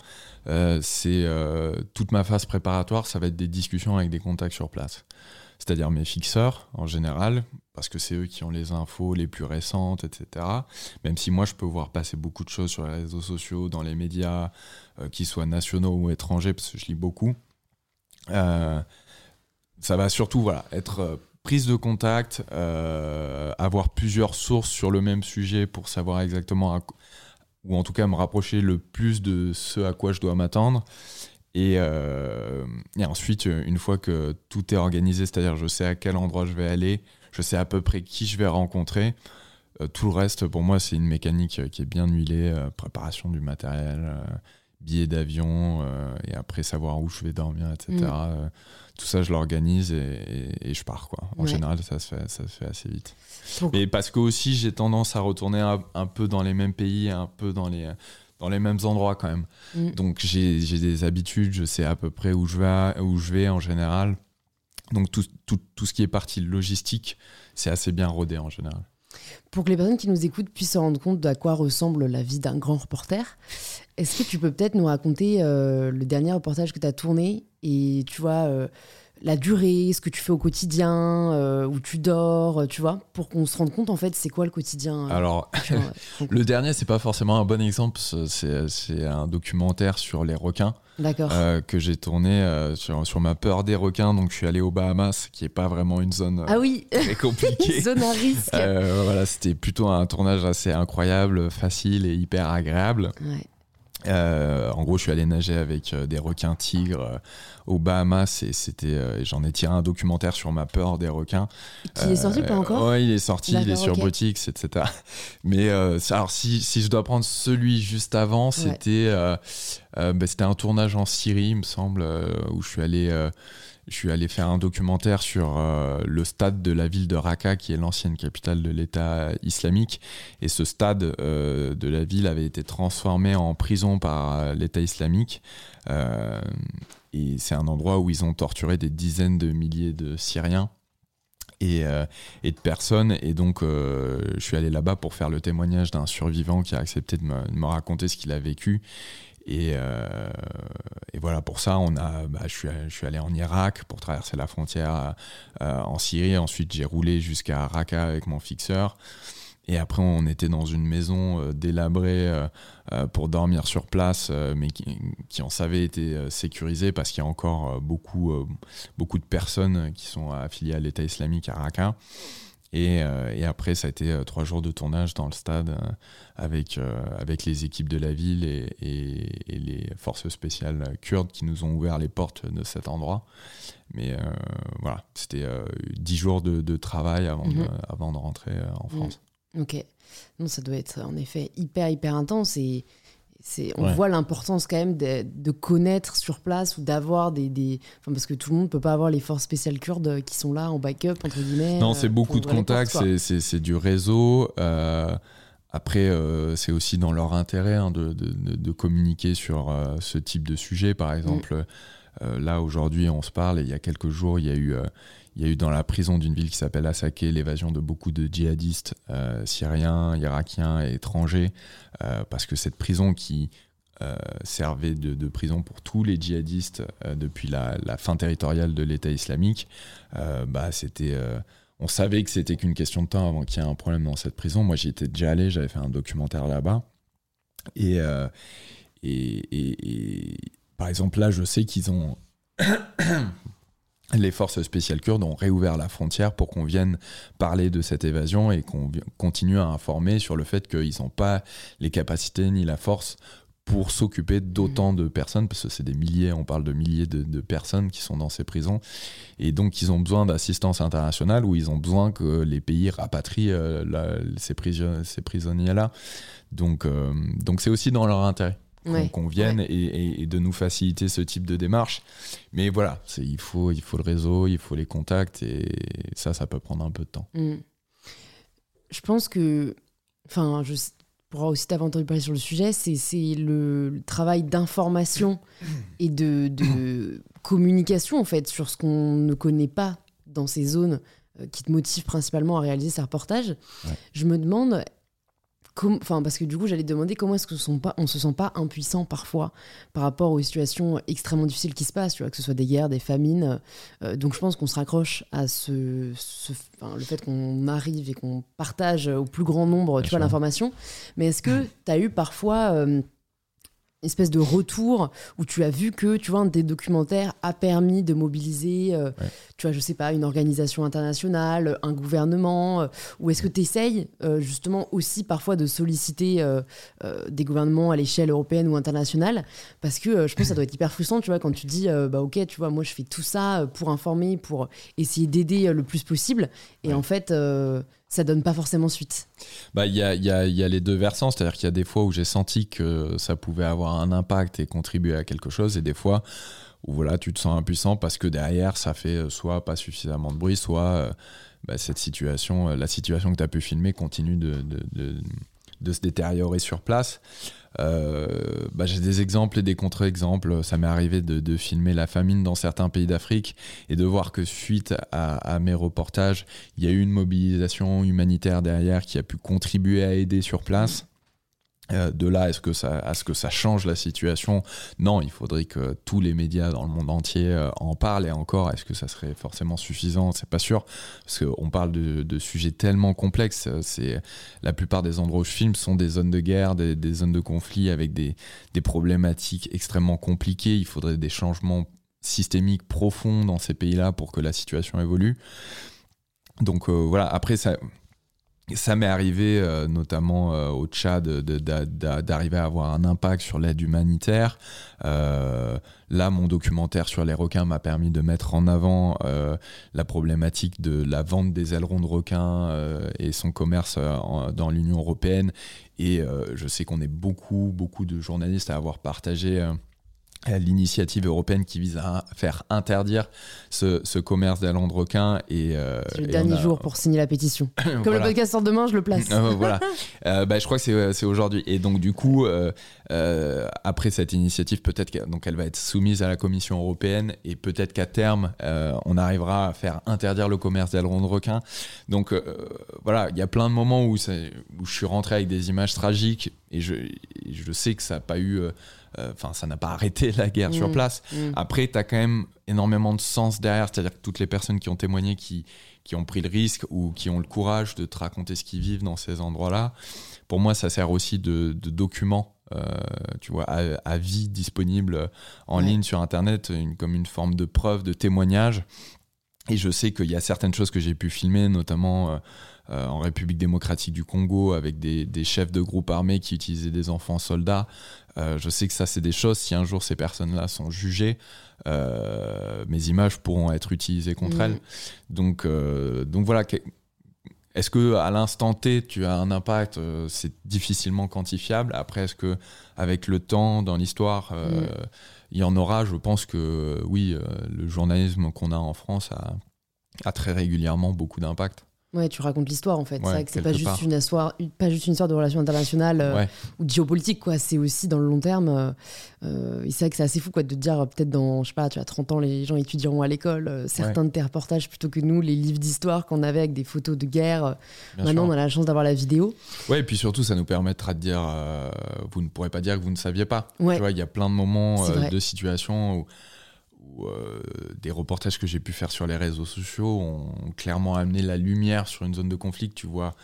euh, c'est toute ma phase préparatoire, ça va être des discussions avec des contacts sur place. C'est-à-dire mes fixeurs en général, parce que c'est eux qui ont les infos les plus récentes, etc. Même si moi, je peux voir passer beaucoup de choses sur les réseaux sociaux, dans les médias, qu'ils soient nationaux ou étrangers, parce que je lis beaucoup ça va surtout voilà, être euh, prise de contact, euh, avoir plusieurs sources sur le même sujet pour savoir exactement, ou en tout cas me rapprocher le plus de ce à quoi je dois m'attendre. Euh, et, ensuite, une fois que tout est organisé, c'est-à-dire je sais à quel endroit je vais aller, je sais à peu près qui je vais rencontrer, tout le reste, pour moi, c'est une mécanique qui est bien huilée, préparation du matériel, billets d'avion, et après savoir où je vais dormir, etc tout ça, je l'organise et, je pars. Quoi. En général, ça se, fait, ça se fait assez vite. Mais parce que aussi, j'ai tendance à retourner un, peu dans les mêmes pays, un peu dans les, dans les mêmes endroits quand même. Mm. Donc, j'ai des habitudes, je sais à peu près où je vais, où je vais en général. Donc, tout, tout, tout ce qui est partie logistique, c'est assez bien rodé en général. Pour que les personnes qui nous écoutent puissent se rendre compte à quoi ressemble la vie d'un grand reporter, est-ce que tu peux peut-être nous raconter euh, le dernier reportage que tu as tourné et tu vois euh, la durée, ce que tu fais au quotidien, euh, où tu dors, tu vois, pour qu'on se rende compte en fait c'est quoi le quotidien. Alors, le dernier c'est pas forcément un bon exemple, c'est un documentaire sur les requins. que j'ai tourné sur, sur ma peur des requins. Donc, je suis allé aux Bahamas, qui est pas vraiment une zone ah oui. très compliquée. zone à risque. voilà, c'était plutôt un tournage assez incroyable, facile et hyper agréable. Ouais. Euh, en gros, je suis allé nager avec euh, des requins tigres euh, aux Bahamas et c'était, j'en ai tiré un documentaire sur ma peur des requins. Qui est sorti pas encore Ouais, il est sorti, il est sur Botix, etc. Mais alors, si, si, je dois prendre celui juste avant, c'était, bah, c'était un tournage en Syrie, il me semble, où je suis allé je suis allé faire un documentaire sur euh, le stade de la ville de Raqqa, qui est l'ancienne capitale de l'État islamique. Et ce stade euh, de la ville avait été transformé en prison par euh, l'État islamique. et c'est un endroit où ils ont torturé des dizaines de milliers de Syriens. Et, de personnes. Et donc, je suis allé là-bas pour faire le témoignage d'un survivant qui a accepté de me raconter ce qu'il a vécu. Euh, et, voilà, pour ça, on a, bah, je, suis, allé en Irak pour traverser la frontière euh, en Syrie. Ensuite, j'ai roulé jusqu'à Raqqa avec mon fixeur. Et après, on était dans une maison euh, délabrée pour dormir sur place, mais qui, qui, en savait était sécurisée parce qu'il y a encore beaucoup, beaucoup de personnes qui sont affiliées à l'État islamique à Raqqa. Euh, et, après, ça a été euh, trois jours de tournage dans le stade euh, avec, avec les équipes de la ville et, les forces spéciales kurdes qui nous ont ouvert les portes de cet endroit. Mais voilà, c'était dix jours de, travail avant, de, mhm. avant de rentrer en France. Ok. Non, ça doit être en effet hyper, hyper intense et c'est, on voit l'importance quand même de, connaître sur place ou d'avoir des, des parce que tout le monde peut pas avoir les forces spéciales kurdes qui sont là en backup entre guillemets. Non, c'est beaucoup de contacts, c'est, du réseau. Après, c'est aussi dans leur intérêt hein, de, de, de, communiquer sur ce type de sujet. Par exemple, là aujourd'hui, on se parle et il y a quelques jours, il y a eu il y a eu dans la prison d'une ville qui s'appelle Assaké l'évasion de beaucoup de djihadistes euh, syriens, irakiens et étrangers, euh, parce que cette prison qui euh, servait de, prison pour tous les djihadistes depuis la, fin territoriale de l'État islamique, bah, c'était on savait que c'était qu'une question de temps avant qu'il y ait un problème dans cette prison. Moi, j'y étais déjà allé, j'avais fait un documentaire là-bas. Et, et, par exemple, là, je sais qu'ils ont les forces spéciales kurdes ont réouvert la frontière pour qu'on vienne parler de cette évasion et qu'on continue à informer sur le fait qu'ils n'ont pas les capacités ni la force pour s'occuper d'autant de personnes, parce que c'est des milliers, on parle de milliers de, personnes qui sont dans ces prisons, et donc ils ont besoin d'assistance internationale ou ils ont besoin que les pays rapatrient euh, ces, prisonniers-là. Euh, donc c'est aussi dans leur intérêt qu'on vienne et, de nous faciliter ce type de démarche. Mais voilà, il faut, il faut le réseau, il faut les contacts et ça, ça peut prendre un peu de temps. Mm. Je pense que, enfin, je pourrais aussi t'avoir entendu parler sur le sujet, c'est le, travail d'information et de, de communication en fait sur ce qu'on ne connaît pas dans ces zones euh, qui te motivent principalement à réaliser ces reportages. Je me demande, enfin parce que du coup j'allais demander comment est-ce que sont pas, on se sent pas impuissant parfois par rapport aux situations extrêmement difficiles qui se passent, tu vois, que ce soit des guerres, des famines. Euh, donc je pense qu'on se raccroche à ce, le fait qu'on arrive et qu'on partage au plus grand nombre, tu vois, l'information. Mais est-ce que tu as eu parfois euh, espèce de retour où tu as vu que tu vois un des documentaires a permis de mobiliser euh, tu vois je sais pas une organisation internationale un gouvernement euh, ou est-ce que tu essayes euh, justement aussi parfois de solliciter des gouvernements à l'échelle européenne ou internationale? Parce que je pense que ça doit être hyper frustrant tu vois quand tu dis bah ok tu vois moi je fais tout ça pour informer pour essayer d'aider le plus possible. Et en fait ça donne pas forcément suite. Bah il y a, les deux versants, c'est-à-dire qu'il y a des fois où j'ai senti que ça pouvait avoir un impact et contribuer à quelque chose, et des fois où voilà tu te sens impuissant parce que derrière ça fait euh, soit pas suffisamment de bruit, soit euh, bah, cette situation, euh, la situation que tu as pu filmer continue de, de se détériorer sur place. Euh, bah, j'ai des exemples et des contre-exemples. Ça m'est arrivé de, filmer la famine dans certains pays d'Afrique et de voir que suite à, mes reportages, il y a eu une mobilisation humanitaire derrière qui a pu contribuer à aider sur place. Euh, de là est ce que ça, change la situation, non, il faudrait que tous les médias dans le monde entier euh, en parlent. Et encore, est-ce que ça serait forcément suffisant? C'est pas sûr, parce qu'on parle de, sujets tellement complexes. La plupart des endroits où je filme sont des zones de guerre, des, zones de conflit avec des, des problématiques extrêmement compliquées. Il faudrait des changements systémiques profonds dans ces pays-là pour que la situation évolue. Donc euh, voilà, après ça, ça m'est arrivé euh, notamment euh, au Tchad d'arriver à avoir un impact sur l'aide humanitaire. Euh, là, mon documentaire sur les requins m'a permis de mettre en avant la problématique de la vente des ailerons de requins et son commerce dans l'Union européenne. Et je sais qu'on est beaucoup, beaucoup de journalistes à avoir partagé l'initiative européenne qui vise à faire interdire ce, commerce d'ailerons de requins. Et, euh, c'est le dernier jour pour signer la pétition. Comme le podcast sort demain, je le place. Euh, voilà. Euh, bah, je crois que c'est, aujourd'hui. Et donc, du coup, après cette initiative, peut-être qu'elle va être soumise à la Commission européenne et peut-être qu'à terme, on arrivera à faire interdire le commerce d'ailerons de requins. Donc, voilà, il y a plein de moments où, où je suis rentré avec des images tragiques et je, je sais que ça n'a pas eu euh, enfin, ça n'a pas arrêté la guerre sur mm. place. Mm. Après, tu as quand même énormément de sens derrière, c'est-à-dire que toutes les personnes qui ont témoigné, qui, qui ont pris le risque ou qui ont le courage de te raconter ce qu'ils vivent dans ces endroits-là, pour moi, ça sert aussi de, de document. Euh, tu vois, à, vie disponible en ligne sur Internet, une, comme une forme de preuve, de témoignage. Et je sais qu'il y a certaines choses que j'ai pu filmer, notamment euh, en République démocratique du Congo, avec des, des, chefs de groupes armés qui utilisaient des enfants soldats. Euh, je sais que ça, c'est des choses, si un jour ces personnes-là sont jugées, euh, mes images pourront être utilisées contre mm. elles. Donc, euh, donc voilà, est-ce que à l'instant T, tu as un impact C'est difficilement quantifiable. Après, est-ce que avec le temps, dans l'histoire, mm. il y en aura? Je pense que oui, le journalisme qu'on a en France a, a très régulièrement beaucoup d'impact. Ouais, tu racontes l'histoire en fait. c'est vrai que c'est pas juste une histoire, pas juste une histoire de relations internationales euh, ou de géopolitique quoi. C'est aussi dans le long terme. Euh, euh c'est vrai que c'est assez fou quoi de te dire peut-être dans je sais pas, tu as 30 ans les gens étudieront à l'école euh, certains de tes reportages plutôt que nous les livres d'histoire qu'on avait avec des photos de guerre. Maintenant on a la chance d'avoir la vidéo. Ouais et puis surtout ça nous permettra de dire vous ne pourrez pas dire que vous ne saviez pas. Tu vois il y a plein de moments de situations où euh, des reportages que j'ai pu faire sur les réseaux sociaux ont clairement amené la lumière sur une zone de conflit que tu vois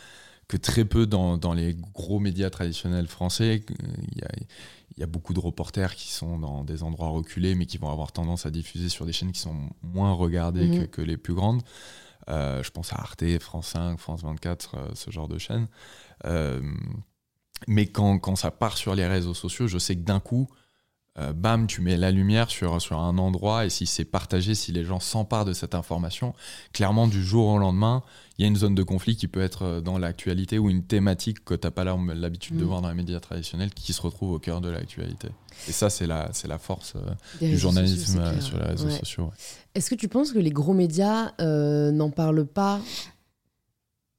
que très peu dans, dans les gros médias traditionnels français. Il y, a, il y, a, beaucoup de reporters qui sont dans des endroits reculés, mais qui vont avoir tendance à diffuser sur des chaînes qui sont moins regardées que, mhm. que, les plus grandes. Euh, je pense à Arte, France 5, France 24, euh, ce genre de chaînes. mais quand, quand, ça part sur les réseaux sociaux, je sais que d'un coup, euh, bam, tu mets la lumière sur, sur un endroit et si c'est partagé, si les gens s'emparent de cette information, clairement du jour au lendemain, il y a une zone de conflit qui peut être euh, dans l'actualité ou une thématique que tu n'as pas l'habitude de mm. voir dans les médias traditionnels qui se retrouve au cœur de l'actualité. Et ça, c'est la, la force euh, du journalisme sur les réseaux sociaux. Est-ce que tu penses que les gros médias n'en parlent pas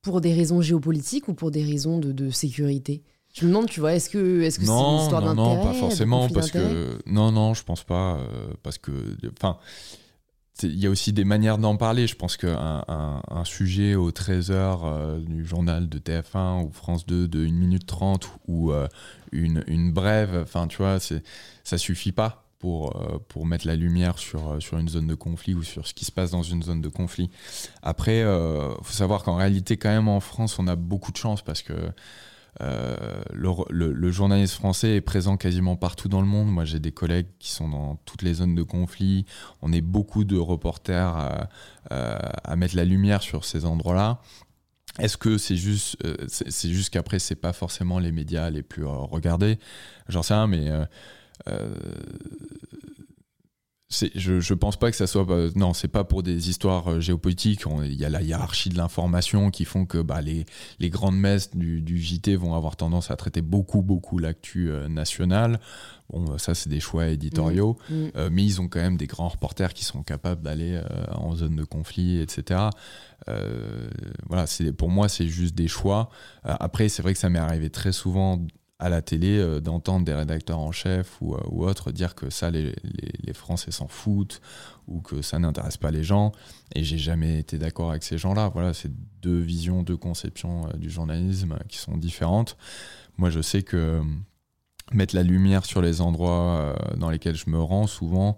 pour des raisons géopolitiques ou pour des raisons de, de sécurité? Je me demande, tu vois, est-ce que est-ce que c'est une histoire d'intérêt Non, pas forcément, parce que non, non, je pense pas, euh, parce que, enfin, il y a aussi des manières d'en parler. Je pense qu'un un, sujet au 13h euh, du journal de TF1 ou France 2 de 1 minute 30 ou euh, une, une, brève, enfin, tu vois, ça suffit pas. Pour, pour mettre la lumière sur, sur une zone de conflit ou sur ce qui se passe dans une zone de conflit. Après, il faut savoir qu'en réalité, quand même, en France, on a beaucoup de chance parce que euh, le, journaliste français est présent quasiment partout dans le monde. Moi, j'ai des collègues qui sont dans toutes les zones de conflit. On est beaucoup de reporters à, mettre la lumière sur ces endroits-là. Est-ce que c'est juste, euh, c'est juste qu'après, c'est pas forcément les médias les plus euh, regardés? J'en sais rien, mais je, je pense pas que ça soit. Non, c'est pas pour des histoires euh, géopolitiques. Il y a la hiérarchie de l'information qui font que bah, les, les grandes messes du, du, JT vont avoir tendance à traiter beaucoup, beaucoup l'actu euh, nationale. Bon, bah, ça, c'est des choix éditoriaux. Mmh, mmh. Euh, mais ils ont quand même des grands reporters qui sont capables d'aller en zone de conflit, etc. voilà, pour moi, c'est juste des choix. après, c'est vrai que ça m'est arrivé très souvent à la télé euh, d'entendre des rédacteurs en chef ou, euh, ou autres dire que ça, les, les, Français s'en foutent ou que ça n'intéresse pas les gens. Et j'ai jamais été d'accord avec ces gens-là. Voilà, c'est deux visions, deux conceptions euh, du journalisme qui sont différentes. Moi, je sais que mettre la lumière sur les endroits dans lesquels je me rends souvent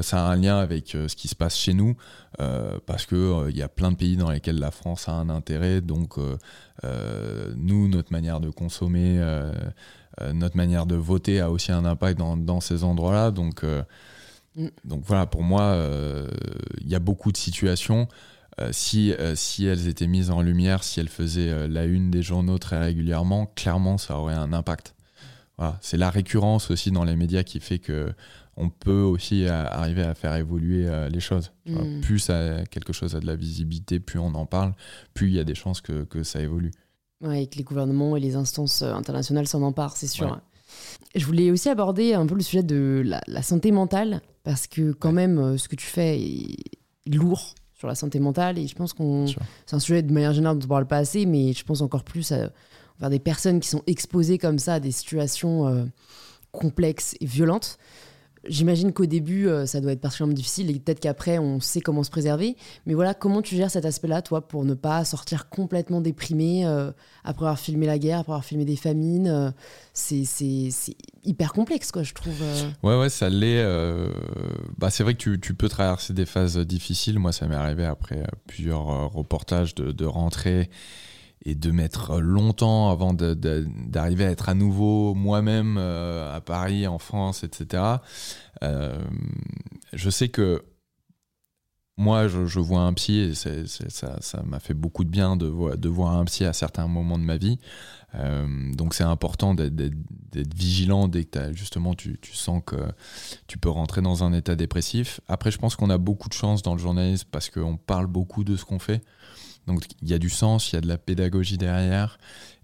ça a un lien avec ce qui se passe chez nous parce que il y a plein de pays dans lesquels la France a un intérêt donc euh, nous, notre manière de consommer, euh, euh, notre manière de voter a aussi un impact dans, ces endroits-là. Donc, mm. donc voilà, pour moi, il y a beaucoup de situations. si, si elles étaient mises en lumière, si elles faisaient la une des journaux très régulièrement, clairement, ça aurait un impact. Voilà. C'est la récurrence aussi dans les médias qui fait que on peut aussi arriver à faire évoluer les choses. Mm. Plus ça, quelque chose a de la visibilité, plus on en parle, plus il y a des chances que, que ça évolue. Ouais, et que les gouvernements et les instances euh, internationales s'en emparent, c'est sûr. Je voulais aussi aborder un peu le sujet de la, santé mentale, parce que quand même, euh, ce que tu fais est lourd sur la santé mentale, et je pense qu'on... C'est un sujet de manière générale dont on ne parle pas assez, mais je pense encore plus à, vers des personnes qui sont exposées comme ça à des situations euh, complexes et violentes. J'imagine qu'au début, euh, ça doit être particulièrement difficile et peut-être qu'après, on sait comment se préserver. Mais voilà, comment tu gères cet aspect-là, toi, pour ne pas sortir complètement déprimé euh, après avoir filmé la guerre, après avoir filmé des famines C'est hyper complexe, quoi, je trouve. Ouais, ouais, ça l'est. Bah, c'est vrai que tu, tu, peux traverser des phases difficiles. Moi, ça m'est arrivé après plusieurs reportages de, de rentrée et de mettre longtemps avant d'arriver à être à nouveau moi-même euh, à Paris, en France, etc. Euh, je sais que moi, je, vois un psy et ça m'a fait beaucoup de bien de, voir un psy à certains moments de ma vie. Euh, donc c'est important d'être vigilant dès que justement tu, sens que tu peux rentrer dans un état dépressif. Après, je pense qu'on a beaucoup de chance dans le journalisme parce qu'on parle beaucoup de ce qu'on fait. Donc il y a du sens, il y a de la pédagogie derrière.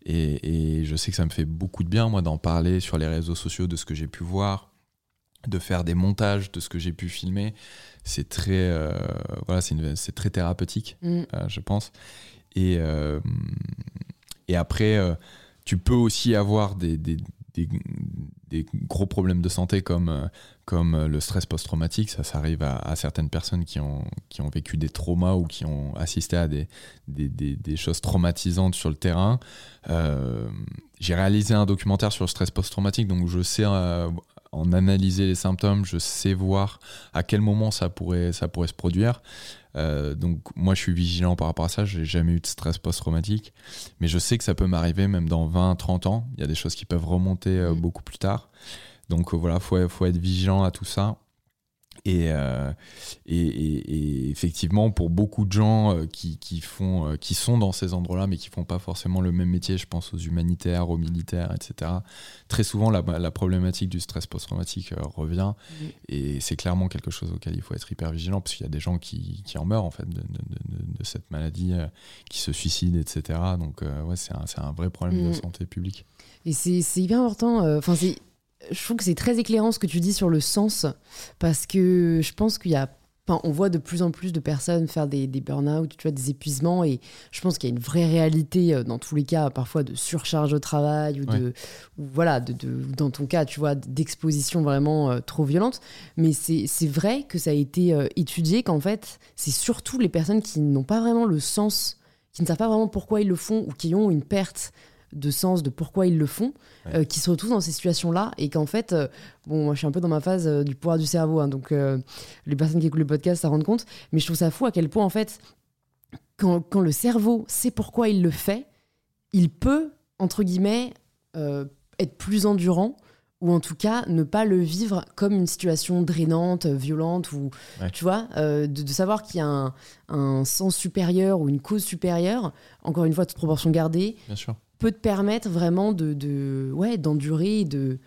Et, je sais que ça me fait beaucoup de bien, moi, d'en parler sur les réseaux sociaux de ce que j'ai pu voir, de faire des montages de ce que j'ai pu filmer. C'est très, euh, voilà, c'est très thérapeutique, mm. euh, je pense. Et, euh, et après, tu peux aussi avoir des, des, des, gros problèmes de santé comme, comme euh, le stress post-traumatique. Ça, ça arrive à, certaines personnes qui ont, qui ont vécu des traumas ou qui ont assisté à des, des, des choses traumatisantes sur le terrain. Euh, j'ai réalisé un documentaire sur le stress post-traumatique, donc je sais en analyser les symptômes, je sais voir à quel moment ça pourrait, ça pourrait se produire. Euh, donc moi je suis vigilant par rapport à ça, j'ai jamais eu de stress post-traumatique, mais je sais que ça peut m'arriver même dans 20, 30 ans, il y a des choses qui peuvent remonter euh, mm. beaucoup plus tard. Donc euh, voilà, faut, faut être vigilant à tout ça. Euh, et, et, effectivement, pour beaucoup de gens euh, qui, qui, font, qui sont dans ces endroits-là, mais qui font pas forcément le même métier, je pense aux humanitaires, aux militaires, etc., très souvent, la, la problématique du stress post-traumatique revient. Et c'est clairement quelque chose auquel il faut être hyper vigilant, parce qu'il y a des gens qui, qui, en meurent, en fait, de, de, cette maladie, qui se suicident, etc. Donc, ouais, c'est un, un, vrai problème de mm. santé publique. Et c'est hyper important. Enfin, je trouve que c'est très éclairant ce que tu dis sur le sens, parce que je pense qu'il y a Enfin, on voit de plus en plus de personnes faire des, des burn-out, tu vois, des épuisements, et je pense qu'il y a une vraie réalité, euh, dans tous les cas, parfois de surcharge de travail, ou de, voilà, de, dans ton cas, tu vois, d'exposition vraiment euh, trop violente. Mais c'est vrai que ça a été euh, étudié qu'en fait, c'est surtout les personnes qui n'ont pas vraiment le sens, qui ne savent pas vraiment pourquoi ils le font, ou qui ont une perte de sens de pourquoi ils le font, euh, qui se retrouvent dans ces situations-là et qu'en fait, euh, bon, moi je suis un peu dans ma phase euh, du pouvoir du cerveau, hein, donc les personnes qui écoutent le podcast ça rendent compte, mais je trouve ça fou à quel point en fait, quand, quand le cerveau sait pourquoi il le fait, il peut, entre guillemets, être plus endurant ou en tout cas ne pas le vivre comme une situation drainante, violente, ou tu vois, de, savoir qu'il y a un, un, sens supérieur ou une cause supérieure, encore une fois, toute proportion gardée, Bien sûr peut te permettre vraiment de, de ouais, d'endurer, de,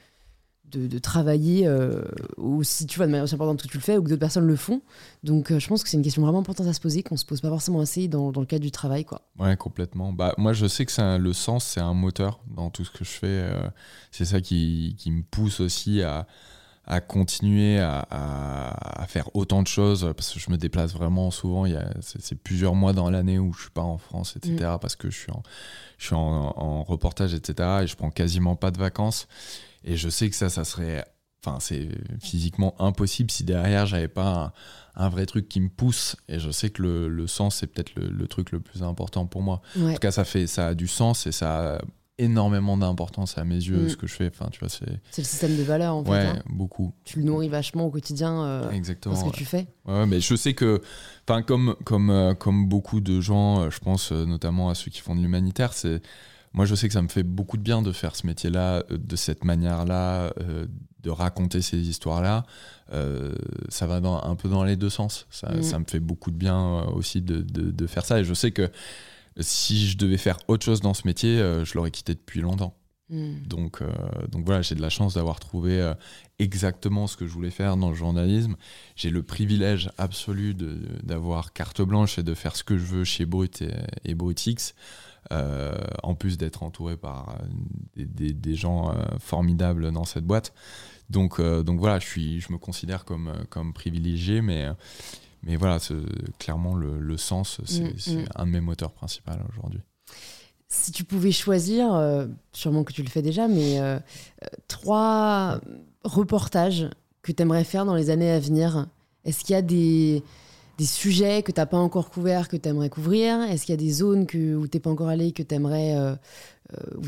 de, travailler euh, aussi, tu vois, de manière aussi importante que tu le fais ou que d'autres personnes le font. Donc, euh, je pense que c'est une question vraiment importante à se poser, qu'on se pose pas forcément assez dans, dans le cadre du travail, quoi. Ouais, complètement. Bah, moi, je sais que c'est le sens, c'est un moteur dans tout ce que je fais. Euh, c'est ça qui, qui, me pousse aussi à, à continuer à, à, faire autant de choses parce que je me déplace vraiment souvent. Il y a, c'est, plusieurs mois dans l'année où je suis pas en France, etc. Mm. Parce que je suis en, je suis en, reportage, etc. Et je prends quasiment pas de vacances. Et je sais que ça, ça serait, enfin, c'est physiquement impossible si derrière j'avais pas un, vrai truc qui me pousse. Et je sais que le, le sens, c'est peut-être le, le, truc le plus important pour moi. En tout cas, ça fait, ça a du sens et ça énormément d'importance à mes yeux mm. ce que je fais. Enfin tu vois c'est c'est le système de valeurs en fait ouais hein. beaucoup. Tu le nourris vachement au quotidien euh, exactement ce que tu fais. Ouais mais je sais que enfin comme comme euh, comme beaucoup de gens euh, je pense notamment à ceux qui font de l'humanitaire c'est moi je sais que ça me fait beaucoup de bien de faire ce métier là de cette manière là de raconter ces histoires là ça va dans, un peu dans les deux sens. Ça, mm. ça me fait beaucoup de bien aussi de, de, de faire ça. Et je sais que si je devais faire autre chose dans ce métier, euh, je l'aurais quitté depuis longtemps. Hmm. Donc, euh, donc voilà, j'ai de la chance d'avoir trouvé euh, exactement ce que je voulais faire dans le journalisme. J'ai le privilège absolu d'avoir carte blanche et de faire ce que je veux chez Brut et, et Brutix. en plus d'être entouré par des, des, gens formidables dans cette boîte. Donc, donc voilà, je, suis, je me considère comme, comme privilégié, mais, mais voilà, clairement, le, sens, mm, c'est mm. un de mes moteurs principaux aujourd'hui. Si tu pouvais choisir, euh, sûrement que tu le fais déjà, mais euh, trois reportages que tu aimerais faire dans les années à venir, est-ce qu'il y a des, des sujets que tu n'as pas encore couverts que tu aimerais couvrir? Est-ce qu'il y a des zones que, où tu n'es pas encore allé que tu aimerais, euh,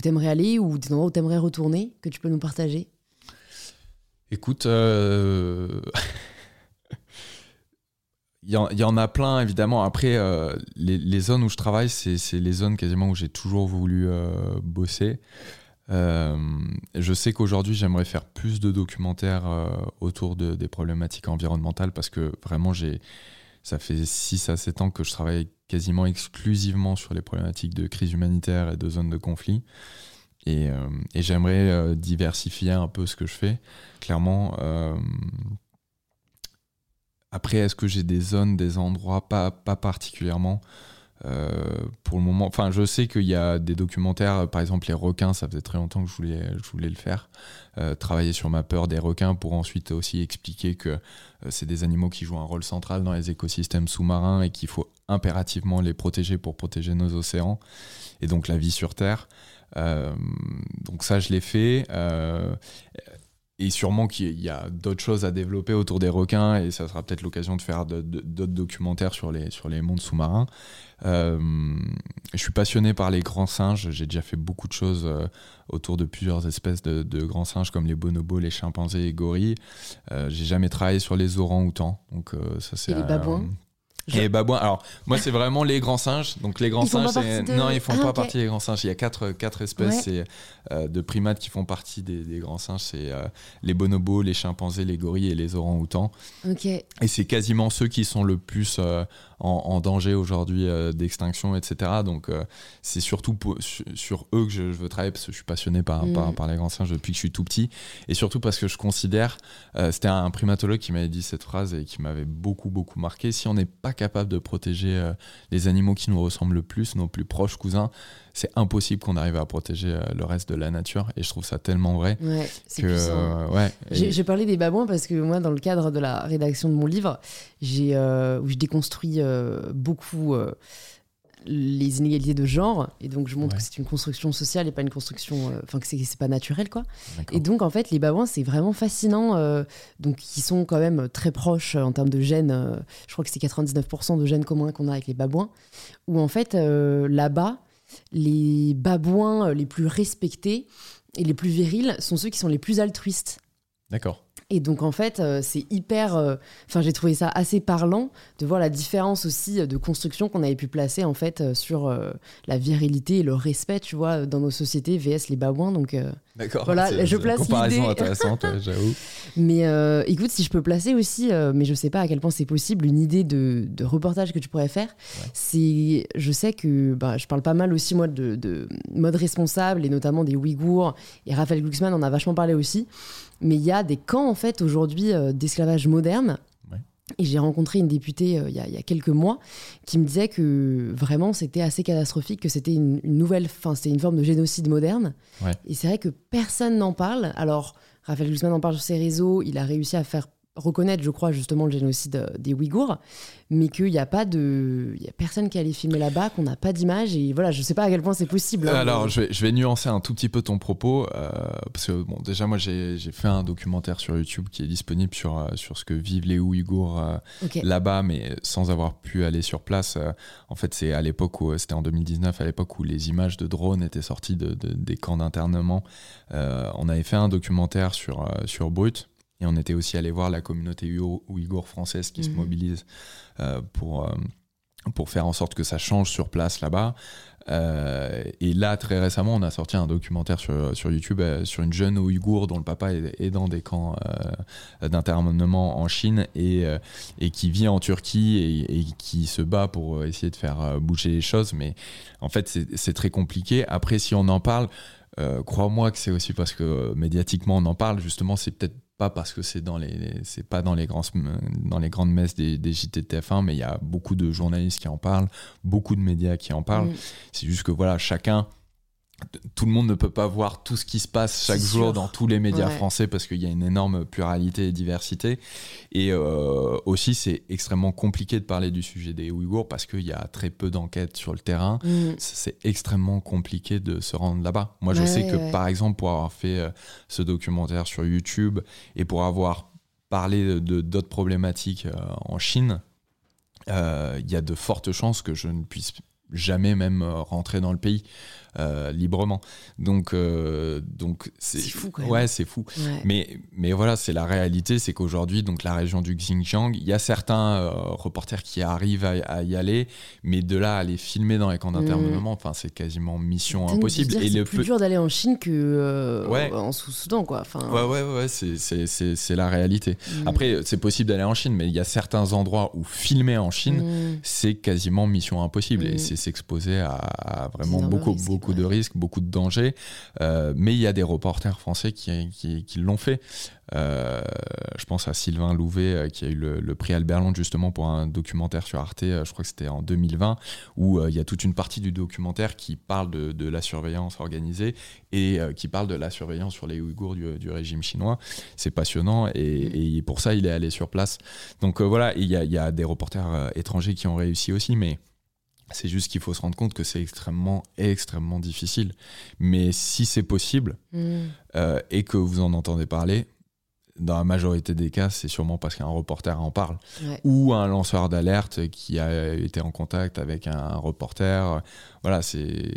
aimerais aller ou des endroits où tu aimerais retourner que tu peux nous partager? Écoute, il y, en a plein, évidemment. Après, euh, les, zones où je travaille, c'est les zones quasiment où j'ai toujours voulu euh, bosser. Euh, je sais qu'aujourd'hui, j'aimerais faire plus de documentaires autour de, des problématiques environnementales parce que vraiment, j'ai, ça fait 6 à 7 ans que je travaille quasiment exclusivement sur les problématiques de crise humanitaire et de zones de conflit. Et j'aimerais diversifier un peu ce que je fais. Clairement, après, est-ce que j'ai des zones, des endroits? Pas, particulièrement. pour le moment, enfin, je sais qu'il y a des documentaires, par exemple les requins, ça faisait très longtemps que je voulais, je voulais le faire, travailler sur ma peur des requins pour ensuite aussi expliquer que c'est des animaux qui jouent un rôle central dans les écosystèmes sous-marins et qu'il faut impérativement les protéger pour protéger nos océans et donc la vie sur Terre. donc ça, je l'ai fait et sûrement qu'il y a d'autres choses à développer autour des requins et ça sera peut-être l'occasion de faire d'autres documentaires sur les, sur les mondes sous-marins. Euh, je suis passionné par les grands singes, j'ai déjà fait beaucoup de choses euh, autour de plusieurs espèces de, grands singes comme les bonobos, les chimpanzés et les gorilles. Euh, j'ai jamais travaillé sur les orangs-outans, donc ça c'est... les babouins? Et babouins. Alors, moi, c'est vraiment les grands singes. Donc, les grands singes, non, ils font ah, pas partie des grands singes. Il y a quatre, quatre espèces euh, de primates qui font partie des, grands singes. C'est euh, les bonobos, les chimpanzés, les gorilles et les orang-outans. Et c'est quasiment ceux qui sont le plus euh, en, danger aujourd'hui d'extinction, etc. Donc, c'est surtout sur, eux que je, veux travailler parce que je suis passionné par, mm. par, les grands singes depuis que je suis tout petit. Et surtout parce que je considère, c'était un primatologue qui m'avait dit cette phrase et qui m'avait beaucoup, beaucoup marqué. Si on n'est pas capable de protéger euh, les animaux qui nous ressemblent le plus, nos plus proches cousins, c'est impossible qu'on arrive à protéger euh, le reste de la nature. Et je trouve ça tellement vrai. Ouais, que, euh, ouais, J'ai parlé des babouins parce que moi, dans le cadre de la rédaction de mon livre, j'ai où je déconstruis beaucoup les inégalités de genre et donc je montre que c'est une construction sociale et pas une construction euh, enfin que c'est pas naturel quoi et donc en fait les babouins c'est vraiment fascinant euh, donc ils sont quand même très proches en termes de gènes euh, je crois que c'est 99% de gènes communs qu'on a avec les babouins où en fait là-bas les babouins les plus respectés et les plus virils sont ceux qui sont les plus altruistes d'accord et donc en fait, euh, c'est hyper. Euh, enfin, j'ai trouvé ça assez parlant de voir la différence aussi de construction qu'on avait pu placer en fait euh, sur la virilité et le respect, tu vois, dans nos sociétés vs les babouins. Donc D'accord. Voilà, je place comparaison intéressante, j'avoue. Mais écoute, si je peux placer aussi, mais je sais pas à quel point c'est possible, une idée de, reportage que tu pourrais faire, c'est, je sais que bah, je parle pas mal aussi moi de, de mode responsable et notamment des Ouïghours et Raphaël Glucksmann en a vachement parlé aussi. Mais il y a des camps, en fait, aujourd'hui, euh, d'esclavage moderne. Et j'ai rencontré une députée euh, il y, a quelques mois qui me disait que vraiment c'était assez catastrophique, que c'était une, nouvelle, enfin c'était une forme de génocide moderne. Et c'est vrai que personne n'en parle. Alors Raphaël Guzman en parle sur ses réseaux, il a réussi à faire reconnaître, je crois, justement le génocide euh, des Ouïghours, mais qu'il n'y a pas de, il y a personne qui allait filmer là-bas, qu'on n'a pas d'image, et voilà, je ne sais pas à quel point c'est possible. Hein, Alors, je, vais, je, vais, nuancer un tout petit peu ton propos, euh, parce que bon, déjà moi j'ai fait un documentaire sur YouTube qui est disponible sur euh, sur ce que vivent les Ouïghours là-bas, mais sans avoir pu aller sur place. en fait, c'est à l'époque où c'était en 2019, à l'époque où les images de drones étaient sorties de, des camps d'internement. on avait fait un documentaire sur sur Brut et on était aussi allé voir la communauté ouïghour française qui se mhm. mobilise euh, pour, euh, pour faire en sorte que ça change sur place là-bas. Euh, et là, très récemment, on a sorti un documentaire sur, sur YouTube sur une jeune ouïghour dont le papa est, dans des camps d'internement en Chine et, et qui vit en Turquie et, qui se bat pour essayer de faire bouger les choses. Mais en fait, c'est très compliqué. Après, si on en parle, crois-moi que c'est aussi parce que médiatiquement on en parle. Justement, c'est peut-être pas parce que c'est dans les, c'est pas dans les grands dans les grandes messes des, des JT de TF1 mais il y a beaucoup de journalistes qui en parlent beaucoup de médias qui en parlent mm. c'est juste que voilà chacun tout le monde ne peut pas voir tout ce qui se passe chaque jour dans tous les médias français parce qu'il y a une énorme pluralité et diversité. Et euh, aussi, c'est extrêmement compliqué de parler du sujet des Ouïghours parce qu'il y a très peu d'enquêtes sur le terrain. Mm. C'est extrêmement compliqué de se rendre là-bas. Moi, je sais que, par exemple, pour avoir fait euh, ce documentaire sur YouTube et pour avoir parlé de d'autres problématiques euh, en Chine, il y a de fortes chances que je ne puisse jamais même rentrer dans le pays. Euh, librement. Donc, euh, donc c'est fou quand même. Ouais, c'est fou. Mais, mais voilà, c'est la réalité, c'est qu'aujourd'hui, donc la région du Xinjiang, il y a certains euh, reporters qui arrivent à, y aller, mais de là à les filmer dans les camps d'internement, mm. enfin, c'est quasiment mission impossible. Et c'est plus dur d'aller en Chine que en Soudan, quoi. Enfin... Ouais, ouais, ouais, c'est la réalité. Mm. Après, c'est possible d'aller en Chine, mais il y a certains endroits où filmer en Chine, mm. c'est quasiment mission impossible et c'est s'exposer à, vraiment beaucoup, beaucoup beaucoup de risques, beaucoup de dangers. Euh, mais il y a des reporters français qui, qui, l'ont fait. Euh, je pense à Sylvain Louvet euh, qui a eu le, prix Albert Londres justement pour un documentaire sur Arte, je crois que c'était en 2020, où il y a toute une partie du documentaire qui parle de, la surveillance organisée et qui parle de la surveillance sur les Ouïghours du, du régime chinois. C'est passionnant et, pour ça il est allé sur place. Donc voilà, il y, y, a des reporters étrangers qui ont réussi aussi, mais c'est juste qu'il faut se rendre compte que c'est extrêmement, extrêmement difficile. Mais si c'est possible mm. euh, et que vous en entendez parler, dans la majorité des cas, c'est sûrement parce qu'un reporter en parle ou un lanceur d'alerte qui a été en contact avec un reporter. Voilà, c'est.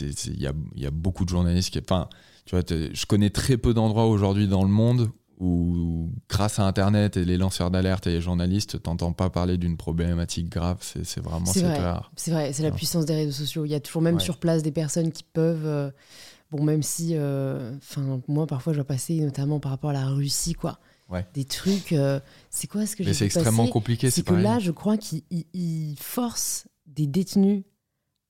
Il y a, y a, beaucoup de journalistes qui. Enfin, tu vois, je connais très peu d'endroits aujourd'hui dans le monde où grâce à Internet et les lanceurs d'alerte et les journalistes, t'entends pas parler d'une problématique grave. C'est vraiment c'est vrai. C'est vrai, c'est la puissance des réseaux sociaux. Il y a toujours même sur place des personnes qui peuvent. Euh, bon, même si, euh, enfin, moi parfois je dois passer, notamment par rapport à la Russie, quoi. Des trucs. Euh, c'est quoi ce que j'ai c'est extrêmement compliqué. C'est que là, je crois qu'ils forcent des détenus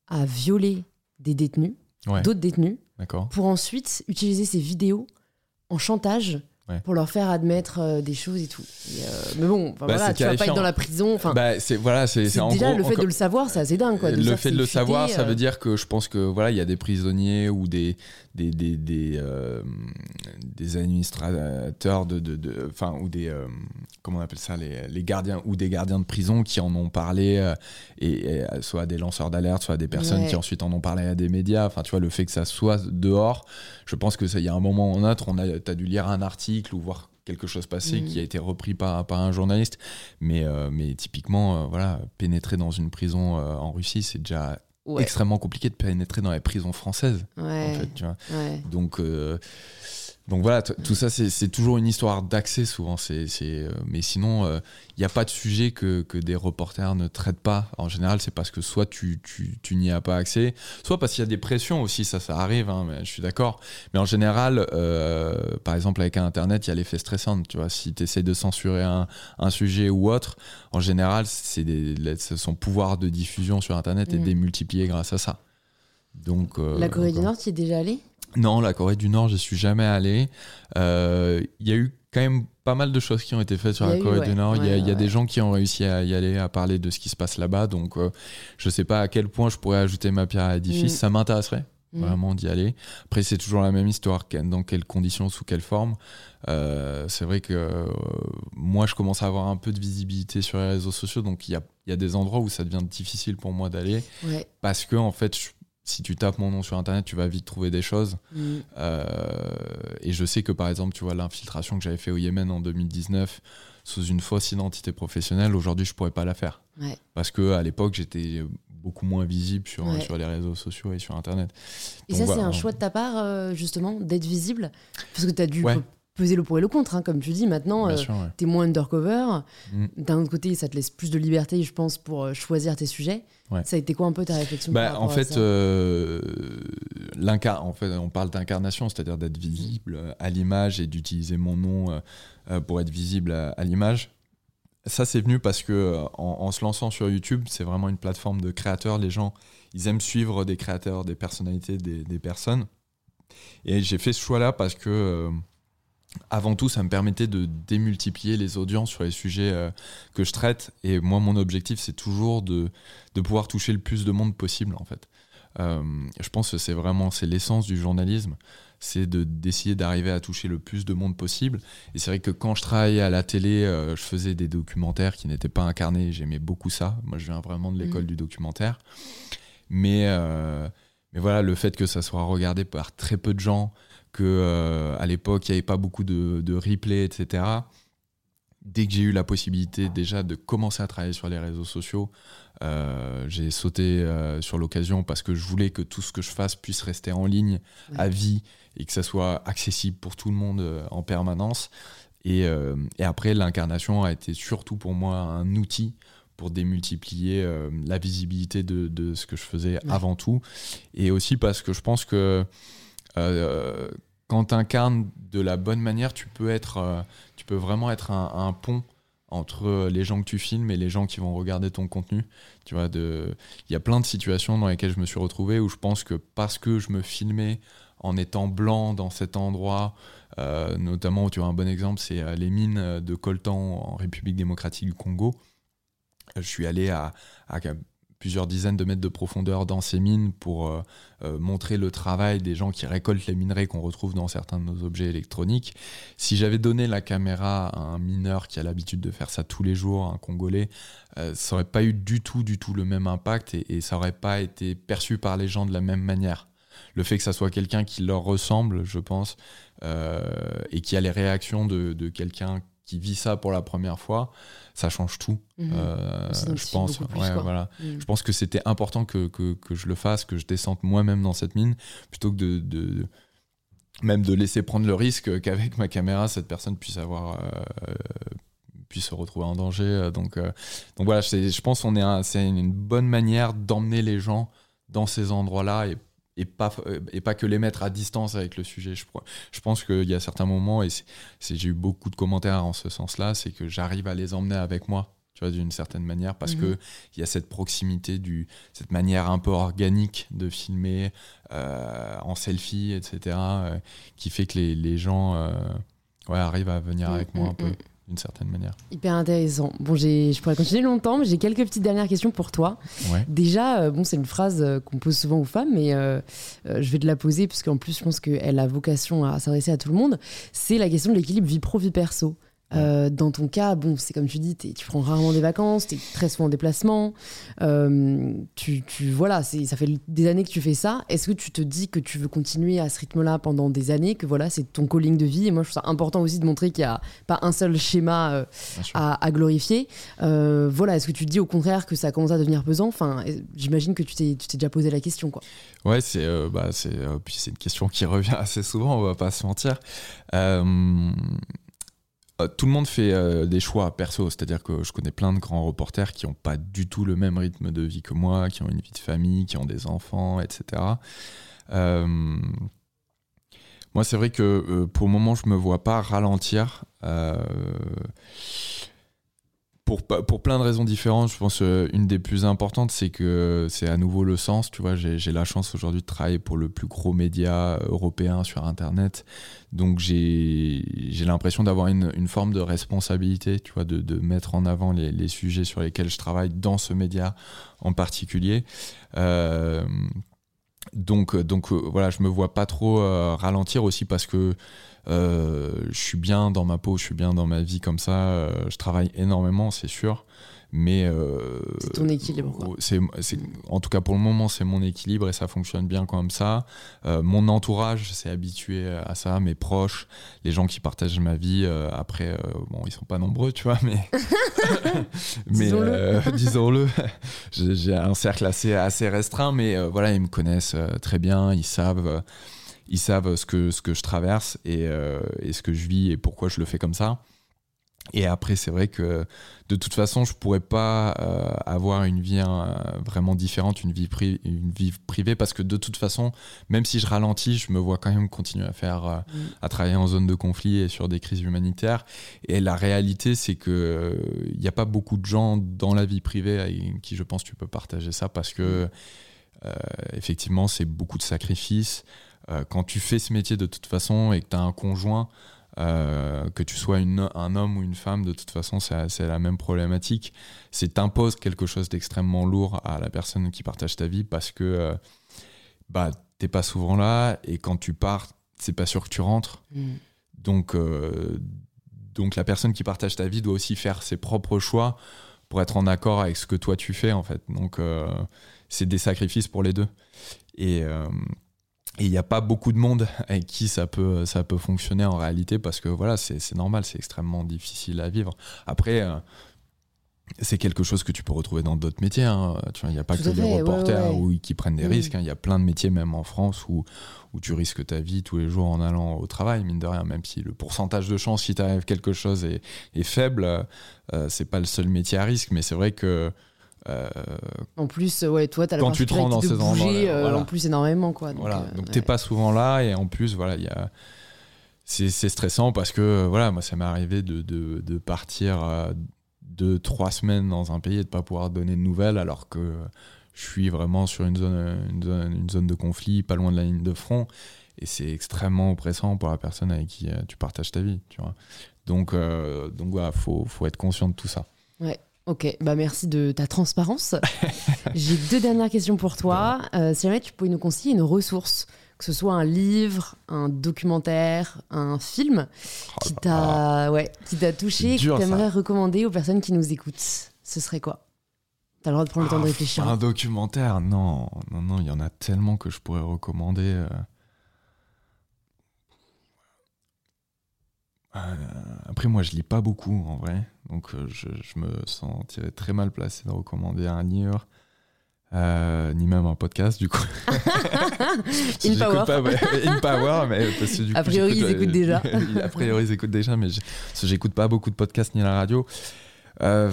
à violer des détenus, d'autres détenus, pour ensuite utiliser ces vidéos en chantage pour leur faire admettre euh, des choses et tout. Euh, mais bon, bah, voilà, tu vas pas être dans la prison. Bah, c'est voilà, c'est déjà le fait de le savoir, c'est assez dingue. Quoi, le fait de le savoir, ça euh. veut dire que je pense que voilà, il y a des prisonniers ou des des des des, des administrateurs de de enfin ou des comment on appelle ça les, les, gardiens ou des gardiens de prison qui en ont parlé et, soit des lanceurs d'alerte, soit des personnes qui ensuite en ont parlé à des médias. Enfin, tu vois, le fait que ça soit dehors, je pense que ça, il y a un moment ou un autre, on a, as dû lire un article ou voir quelque chose passer qui a mm. été repris par, par un journaliste. Mais, euh, mais typiquement, euh, voilà, pénétrer dans une prison euh, en Russie, c'est déjà extrêmement compliqué de pénétrer dans les prisons françaises. En fait, tu vois. Donc donc voilà, tout ça, c'est toujours une histoire d'accès souvent. c'est euh, mais sinon, il euh, n'y a pas de sujet que, que, des reporters ne traitent pas. En général, c'est parce que soit tu, tu, tu n'y as pas accès, soit parce qu'il y a des pressions aussi, ça, ça arrive, hein, mais je suis d'accord. Mais en général, euh, par exemple, avec Internet, il y a l'effet stressant. Tu vois, si tu essaies de censurer un, un, sujet ou autre, en général, c'est son pouvoir de diffusion sur Internet est mmh. démultiplié grâce à ça. Donc, La Corée du Nord, tu y es déjà allé? Non, la Corée du Nord, je suis jamais allé. Euh, il y a eu quand même pas mal de choses qui ont été faites sur la Corée du Nord. Il y a, des gens qui ont réussi à y aller, à parler de ce qui se passe là-bas. Donc, euh, je sais pas à quel point je pourrais ajouter ma pierre à l'édifice. Mm. Ça m'intéresserait mm. vraiment d'y aller. Après, c'est toujours la même histoire. Dans quelles conditions, sous quelle forme. Euh, c'est vrai que moi, je commence à avoir un peu de visibilité sur les réseaux sociaux. Donc, il y a, y a, des endroits où ça devient difficile pour moi d'aller. Parce que, en fait, je si tu tapes mon nom sur internet, tu vas vite trouver des choses. Mm. Euh, et je sais que par exemple, tu vois, l'infiltration que j'avais fait au Yémen en 2019 sous une fausse identité professionnelle, aujourd'hui, je pourrais pas la faire. Parce que à l'époque, j'étais beaucoup moins visible sur, sur les réseaux sociaux et sur internet. Et ça, c'est un choix de ta part, euh, justement, d'être visible? Parce que tu as dû peser le pour et le contre, hein, comme tu dis. Maintenant, euh, tu es moins undercover. Mm. D'un autre côté, ça te laisse plus de liberté, je pense, pour choisir tes sujets. Ça a été quoi un peu ta réflexion bah, En fait, euh, en fait, on parle d'incarnation, c'est-à-dire d'être visible à l'image et d'utiliser mon nom euh, euh, pour être visible à, l'image. Ça, c'est venu parce que en, se lançant sur YouTube, c'est vraiment une plateforme de créateurs. Les gens, ils aiment suivre des créateurs, des personnalités, des, des personnes. Et j'ai fait ce choix-là parce que avant tout, ça me permettait de démultiplier les audiences sur les sujets euh, que je traite. Et moi, mon objectif, c'est toujours de, de, pouvoir toucher le plus de monde possible, en fait. Euh, je pense que c'est vraiment c'est l'essence du journalisme, c'est de d'essayer d'arriver à toucher le plus de monde possible. Et c'est vrai que quand je travaillais à la télé, euh, je faisais des documentaires qui n'étaient pas incarnés. J'aimais beaucoup ça. Moi, je viens vraiment de l'école mmh. du documentaire. Mais mais voilà, le fait que ça soit regardé par très peu de gens, que euh, à l'époque il n'y avait pas beaucoup de, de replay, etc. Dès que j'ai eu la possibilité déjà de commencer à travailler sur les réseaux sociaux, euh, j'ai sauté euh, sur l'occasion parce que je voulais que tout ce que je fasse puisse rester en ligne à vie et que ça soit accessible pour tout le monde en permanence. Et, et après, l'incarnation a été surtout pour moi un outil pour démultiplier la visibilité de, de, ce que je faisais avant tout. Et aussi parce que je pense que quand tu incarnes de la bonne manière, tu peux, être, euh, tu peux vraiment être un, pont entre les gens que tu filmes et les gens qui vont regarder ton contenu. Il y a plein de situations dans lesquelles je me suis retrouvé où je pense que parce que je me filmais en étant blanc dans cet endroit, euh, notamment, tu vois, un bon exemple, c'est euh, les mines de coltan en République démocratique du Congo. Je suis allé à plusieurs dizaines de mètres de profondeur dans ces mines pour euh, euh, montrer le travail des gens qui récoltent les minerais qu'on retrouve dans certains de nos objets électroniques. Si j'avais donné la caméra à un mineur qui a l'habitude de faire ça tous les jours, un Congolais, euh, ça n'aurait pas eu du tout, du tout le même impact et, ça n'aurait pas été perçu par les gens de la même manière. Le fait que ça soit quelqu'un qui leur ressemble, je pense, et qui a les réactions de, de quelqu'un qui vit ça pour la première fois, ça change tout. Mhm. Euh, je pense, plus, ouais, voilà. Mhm. Je pense que c'était important que, que, que, je le fasse, que je descende moi-même dans cette mine, plutôt que de, de, même de laisser prendre le risque qu'avec ma caméra, cette personne puisse avoir euh, puisse se retrouver en danger. Donc, euh, donc voilà, je pense qu'on est c'est une bonne manière d'emmener les gens dans ces endroits-là et et pas, et pas que les mettre à distance avec le sujet. Je, je pense qu'il y a certains moments, et j'ai eu beaucoup de commentaires en ce sens-là, c'est que j'arrive à les emmener avec moi, tu vois, d'une certaine manière, parce que mhm. qu'il y a cette proximité, du, cette manière un peu organique de filmer euh, en selfie, etc., euh, qui fait que les, les gens euh, ouais, arrivent à venir mm, avec moi mm, un peu. D'une certaine manière. Hyper intéressant. Bon, je pourrais continuer longtemps, mais j'ai quelques petites dernières questions pour toi. Ouais. Déjà, euh, bon, c'est une phrase euh, qu'on pose souvent aux femmes, mais euh, je vais te la poser, parce qu'en plus, je pense qu'elle a vocation à s'adresser à tout le monde. C'est la question de l'équilibre vie pro-vie perso. Euh, dans ton cas, bon, c'est comme tu dis, tu prends rarement des vacances, tu es très souvent en déplacement. Euh, tu, tu, voilà, ça fait des années que tu fais ça. Est-ce que tu te dis que tu veux continuer à ce rythme-là pendant des années, que voilà, c'est ton calling de vie? Et moi, je trouve ça important aussi de montrer qu'il n'y a pas un seul schéma euh, à, à, glorifier. Voilà, est-ce que tu te dis au contraire que ça commence à devenir pesant? Enfin, j'imagine que tu t'es déjà posé la question, quoi. Ouais, c'est bah, c'est une question qui revient assez souvent, on va pas se mentir. Euh, tout le monde fait euh, des choix perso, c'est-à-dire que je connais plein de grands reporters qui n'ont pas du tout le même rythme de vie que moi, qui ont une vie de famille, qui ont des enfants, etc. Euh, moi, c'est vrai que pour le moment, je me vois pas ralentir pour, pour plein de raisons différentes, je pense euh, une des plus importantes, c'est que c'est à nouveau le sens. Tu vois, j'ai la chance aujourd'hui de travailler pour le plus gros média européen sur Internet. Donc j'ai l'impression d'avoir une, une, forme de responsabilité, tu vois, de, de mettre en avant les, les, sujets sur lesquels je travaille dans ce média en particulier. Euh, donc, donc euh, voilà, je me vois pas trop euh, ralentir aussi parce que euh, je suis bien dans ma peau, je suis bien dans ma vie comme ça. Euh, je travaille énormément, c'est sûr. Mais euh, c'est ton équilibre. C'est, en tout cas pour le moment, c'est mon équilibre et ça fonctionne bien comme ça. Euh, mon entourage s'est habitué à ça, mes proches, les gens qui partagent ma vie. Euh, après, bon, ils sont pas nombreux, tu vois, mais mais disons-le, j'ai, un cercle assez assez restreint, mais voilà, ils me connaissent très bien, ils savent ils savent ce que, ce que je traverse et, et, ce que je vis et pourquoi je le fais comme ça. Et après, c'est vrai que de toute façon, je pourrais pas euh, avoir une vie euh, vraiment différente, une vie, une vie privée, parce que de toute façon, même si je ralentis, je me vois quand même continuer à faire, euh, mm. à travailler en zone de conflit et sur des crises humanitaires. Et la réalité, c'est que il n'y a pas beaucoup de gens dans la vie privée avec qui je pense tu peux partager ça, parce que mm. effectivement, c'est beaucoup de sacrifices. Euh, quand tu fais ce métier de toute façon et que tu as un conjoint, euh, que tu sois une, un homme ou une femme, de toute façon, c'est la même problématique. C'est t'imposes quelque chose d'extrêmement lourd à la personne qui partage ta vie parce que euh, bah, t'es pas souvent là et quand tu pars, c'est pas sûr que tu rentres. Mm. Donc, euh, donc la personne qui partage ta vie doit aussi faire ses propres choix pour être en accord avec ce que toi tu fais en fait. Donc euh, c'est des sacrifices pour les deux. Et et il n'y a pas beaucoup de monde avec qui ça peut, ça peut fonctionner en réalité parce que voilà, c'est normal, c'est extrêmement difficile à vivre. Après, euh, c'est quelque chose que tu peux retrouver dans d'autres métiers. Hein. Tu il n'y a pas que des reporters qui prennent des risques. Hein. Il y a plein de métiers, même en France, où, où tu risques ta vie tous les jours en allant au travail, mine de rien, même si le pourcentage de chance, si t'arrive quelque chose, est, est faible. Euh, c'est pas le seul métier à risque, mais c'est vrai que euh, en plus, ouais, toi, tu as quand tu te rends dans ces endroits, euh, en plus énormément, quoi. Donc, voilà. donc t'es pas souvent là, et en plus, voilà, il a c'est stressant parce que voilà, moi, ça m'est arrivé de, de, de, partir deux, trois semaines dans un pays et de pas pouvoir donner de nouvelles alors que je suis vraiment sur une zone, une zone, une zone de conflit, pas loin de la ligne de front. Et c'est extrêmement oppressant pour la personne avec qui euh, tu partages ta vie, tu vois. Donc, euh, donc voilà, faut, faut être conscient de tout ça. Ouais. Ok, bah merci de ta transparence. J'ai deux dernières questions pour toi. Euh, si jamais tu pouvais nous conseiller une ressource, que ce soit un livre, un documentaire, un film, Oh qui t'a ouais, qui t'a touché, que dur, tu ça. aimerais recommander aux personnes qui nous écoutent, ce serait quoi? T'as le droit de prendre le temps de Ah, réfléchir. Un documentaire, non, non, non, il y en a tellement que je pourrais recommander. euh. Après, moi, je lis pas beaucoup en vrai, donc euh, je, je me sentirais très mal placé de recommander un livre, euh, ni même un podcast du coup. In Power. pas, ouais, in Power, mais parce que du A coup, priori, ils écoutent déjà. a priori, ils écoutent déjà, mais je- j'écoute pas beaucoup de podcasts ni la radio. Euh,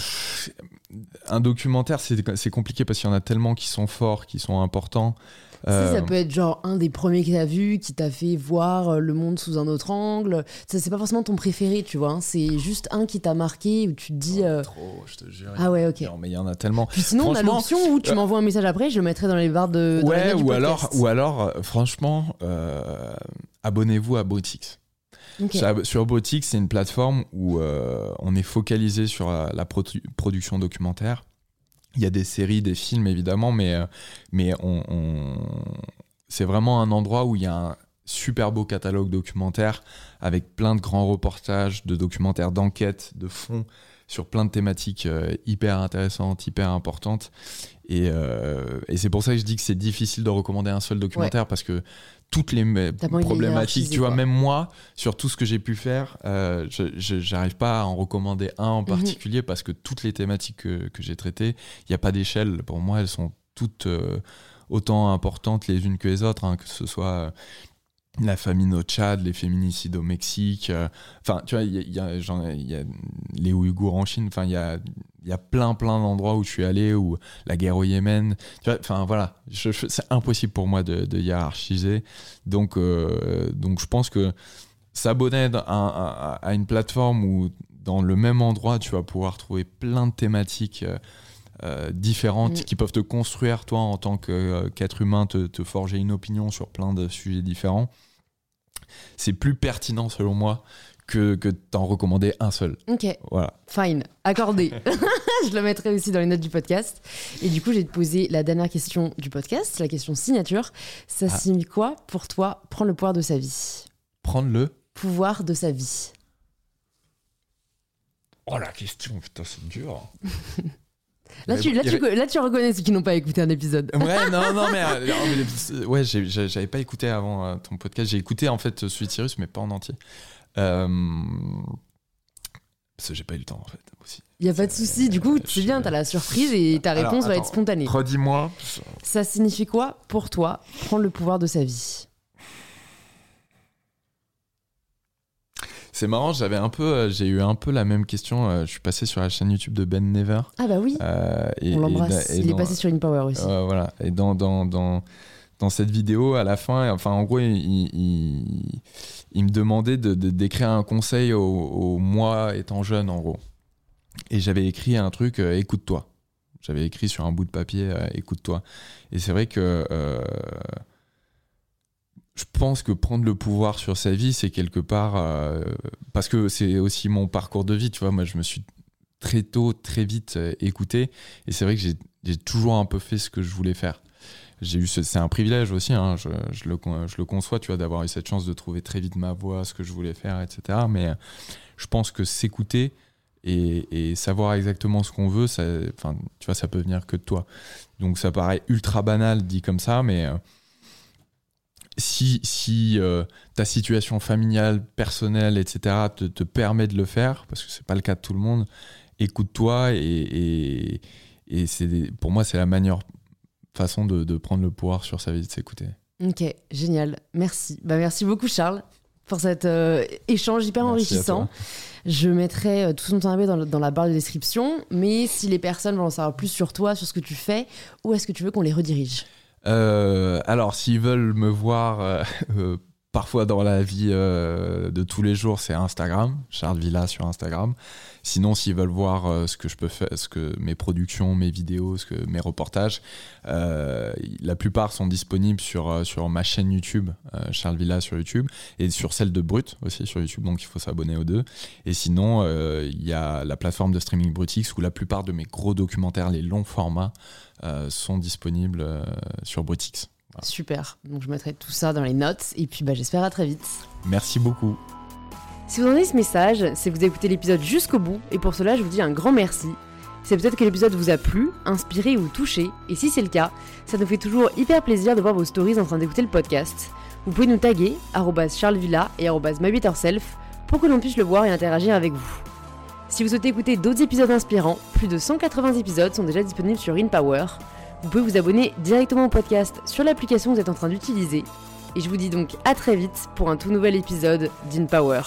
un documentaire, c'est compliqué parce qu'il y en a tellement qui sont forts, qui sont importants. Tu sais, Euh, ça peut être genre un des premiers que t'as vu, qui t'a fait voir euh, le monde sous un autre angle. Ça, c'est pas forcément ton préféré, tu vois. hein. C'est juste un qui t'a marqué, où tu te dis. euh, Trop, je te jure. Ah ouais, ok. Non, mais il y en a tellement. Puis sinon, on a l'option où tu m'envoies un message après, je le mettrai dans les barres de. Ouais, ou alors, ou alors, franchement, abonnez-vous à Botix. Sur- Botix, c'est une plateforme où euh, on est focalisé sur la, la produ- production documentaire. Il y a des séries, des films évidemment, mais, euh, c'est vraiment un endroit où il y a un super beau catalogue documentaire avec plein de grands reportages, de documentaires d'enquête, de fond sur plein de thématiques euh, hyper intéressantes, hyper importantes. Et, euh, et c'est pour ça que je dis que c'est difficile de recommander un seul documentaire parce que toutes les problématiques, tu vois, quoi. même moi, sur tout ce que j'ai pu faire, euh, je j'arrive pas à en recommander un en particulier parce que toutes les thématiques que, que j'ai traitées, il n'y a pas d'échelle. Pour moi, elles sont toutes euh, autant importantes les unes que les autres, hein, que ce soit la famine au Tchad, les féminicides au Mexique. euh, Enfin, tu vois, il y y a- les Ouïghours en Chine. Enfin, il y a, y a plein, plein d'endroits où je suis allé, où la guerre au Yémen. Enfin, voilà. C'est impossible pour moi de, hiérarchiser. Donc, euh, donc, je pense que s'abonner à, à- à une plateforme où, dans le même endroit, tu vas pouvoir trouver plein de thématiques. euh, euh, différentes Mm. qui peuvent te construire toi en tant euh, qu'être humain te, te forger une opinion sur plein de sujets différents c'est plus pertinent selon moi que, que t'en recommander un seul. Ok, Voilà. fine, accordé. je le mettrai aussi dans les notes du podcast. Et du coup, te poser la dernière question du podcast, la question signature. Ça Ah. signifie quoi pour toi prendre le pouvoir de sa vie? Prendre le. Pouvoir de sa vie. Oh la question, putain, c'est dur. Là, tu, là, tu, y là, tu reconnais ceux qui n'ont pas écouté un épisode. Ouais, non, non, mais, euh, mais les- ouais, j'avais pas écouté avant euh, ton podcast. J'ai écouté en fait celui de Cyrus, mais pas en entier. Euh, parce que j'ai pas eu le temps en fait aussi. Il n'y a pas de souci. Du coup, c'est bien, t'as la surprise et ta Alors, réponse va être spontanée. Redis-moi. Ça signifie quoi pour toi prendre le pouvoir de sa vie? C'est marrant, j'avais un peu, euh, j'ai eu un peu la même question. euh, je suis passé sur la chaîne YouTube de Ben Never. Ah bah oui, euh, et- on l'embrasse. Il est passé sur InPower aussi. Euh, voilà. Et dans, dans, dans, dans cette vidéo, à la fin, enfin, en gros, il, il, il me demandait de, de- d'écrire un conseil au, au moi étant jeune, en gros. Et j'avais écrit un truc, euh, écoute-toi. J'avais écrit sur un bout de papier, écoute-toi. Et c'est vrai que je pense que prendre le pouvoir sur sa vie, c'est quelque part. euh, parce que c'est aussi mon parcours de vie, tu vois. Moi, je me suis très tôt, très vite euh, écouté. Et c'est vrai que j'ai toujours un peu fait ce que je voulais faire. J'ai eu ce- c'est un privilège aussi, hein, je, le, conçois, tu vois, d'avoir eu cette chance de trouver très vite ma voix, ce que je voulais faire, etc. Mais euh, je pense que s'écouter et, savoir exactement ce qu'on veut, ça, tu vois, ça peut venir que de toi. Donc ça paraît ultra banal dit comme ça, mais euh, si, si euh, ta situation familiale, personnelle, etc., te, te permet de le faire, parce que c'est pas le cas de tout le monde, écoute-toi et, et, et c'est pour moi c'est la meilleure façon de, de prendre le pouvoir sur sa vie, de s'écouter. Ok, génial. Merci. Bah, merci beaucoup, Charles, pour cet euh, échange hyper Merci enrichissant. Je mettrai euh, tout ce dont on a dans, le- dans la barre de description. Mais si les personnes veulent en savoir plus sur toi, sur ce que tu fais, où est-ce que tu veux qu'on les redirige? Alors, s'ils veulent me voir euh, euh, parfois dans la vie de tous les jours, c'est Instagram, Charles Villa sur Instagram. Sinon, s'ils veulent voir ce que je peux faire, ce que mes productions, mes vidéos, ce que mes reportages, la plupart sont disponibles sur sur ma chaîne YouTube, Charles Villa sur YouTube, et sur celle de Brut aussi sur YouTube. Donc il faut s'abonner aux deux. Et sinon, il y a la plateforme de streaming Brutix où la plupart de mes gros documentaires, les longs formats, sont disponibles sur Brutix. Super. Donc je mettrai tout ça dans les notes et puis bah, j'espère à très vite. Merci beaucoup. Si vous entendez ce message, c'est que vous écouté l'épisode jusqu'au bout et pour cela je vous dis un grand merci. C'est peut-être que l'épisode vous a plu, inspiré ou touché, et si c'est le cas, ça nous fait toujours hyper plaisir de voir vos stories en train d'écouter le podcast. Vous pouvez nous taguer, charlesvilla et mybetterself, pour que l'on puisse le voir et interagir avec vous. Si vous souhaitez écouter d'autres épisodes inspirants, plus de 180 épisodes sont déjà disponibles sur InPower. Vous pouvez vous abonner directement au podcast sur l'application que vous êtes en train d'utiliser. Et je vous dis donc à très vite pour un tout nouvel épisode d'InPower.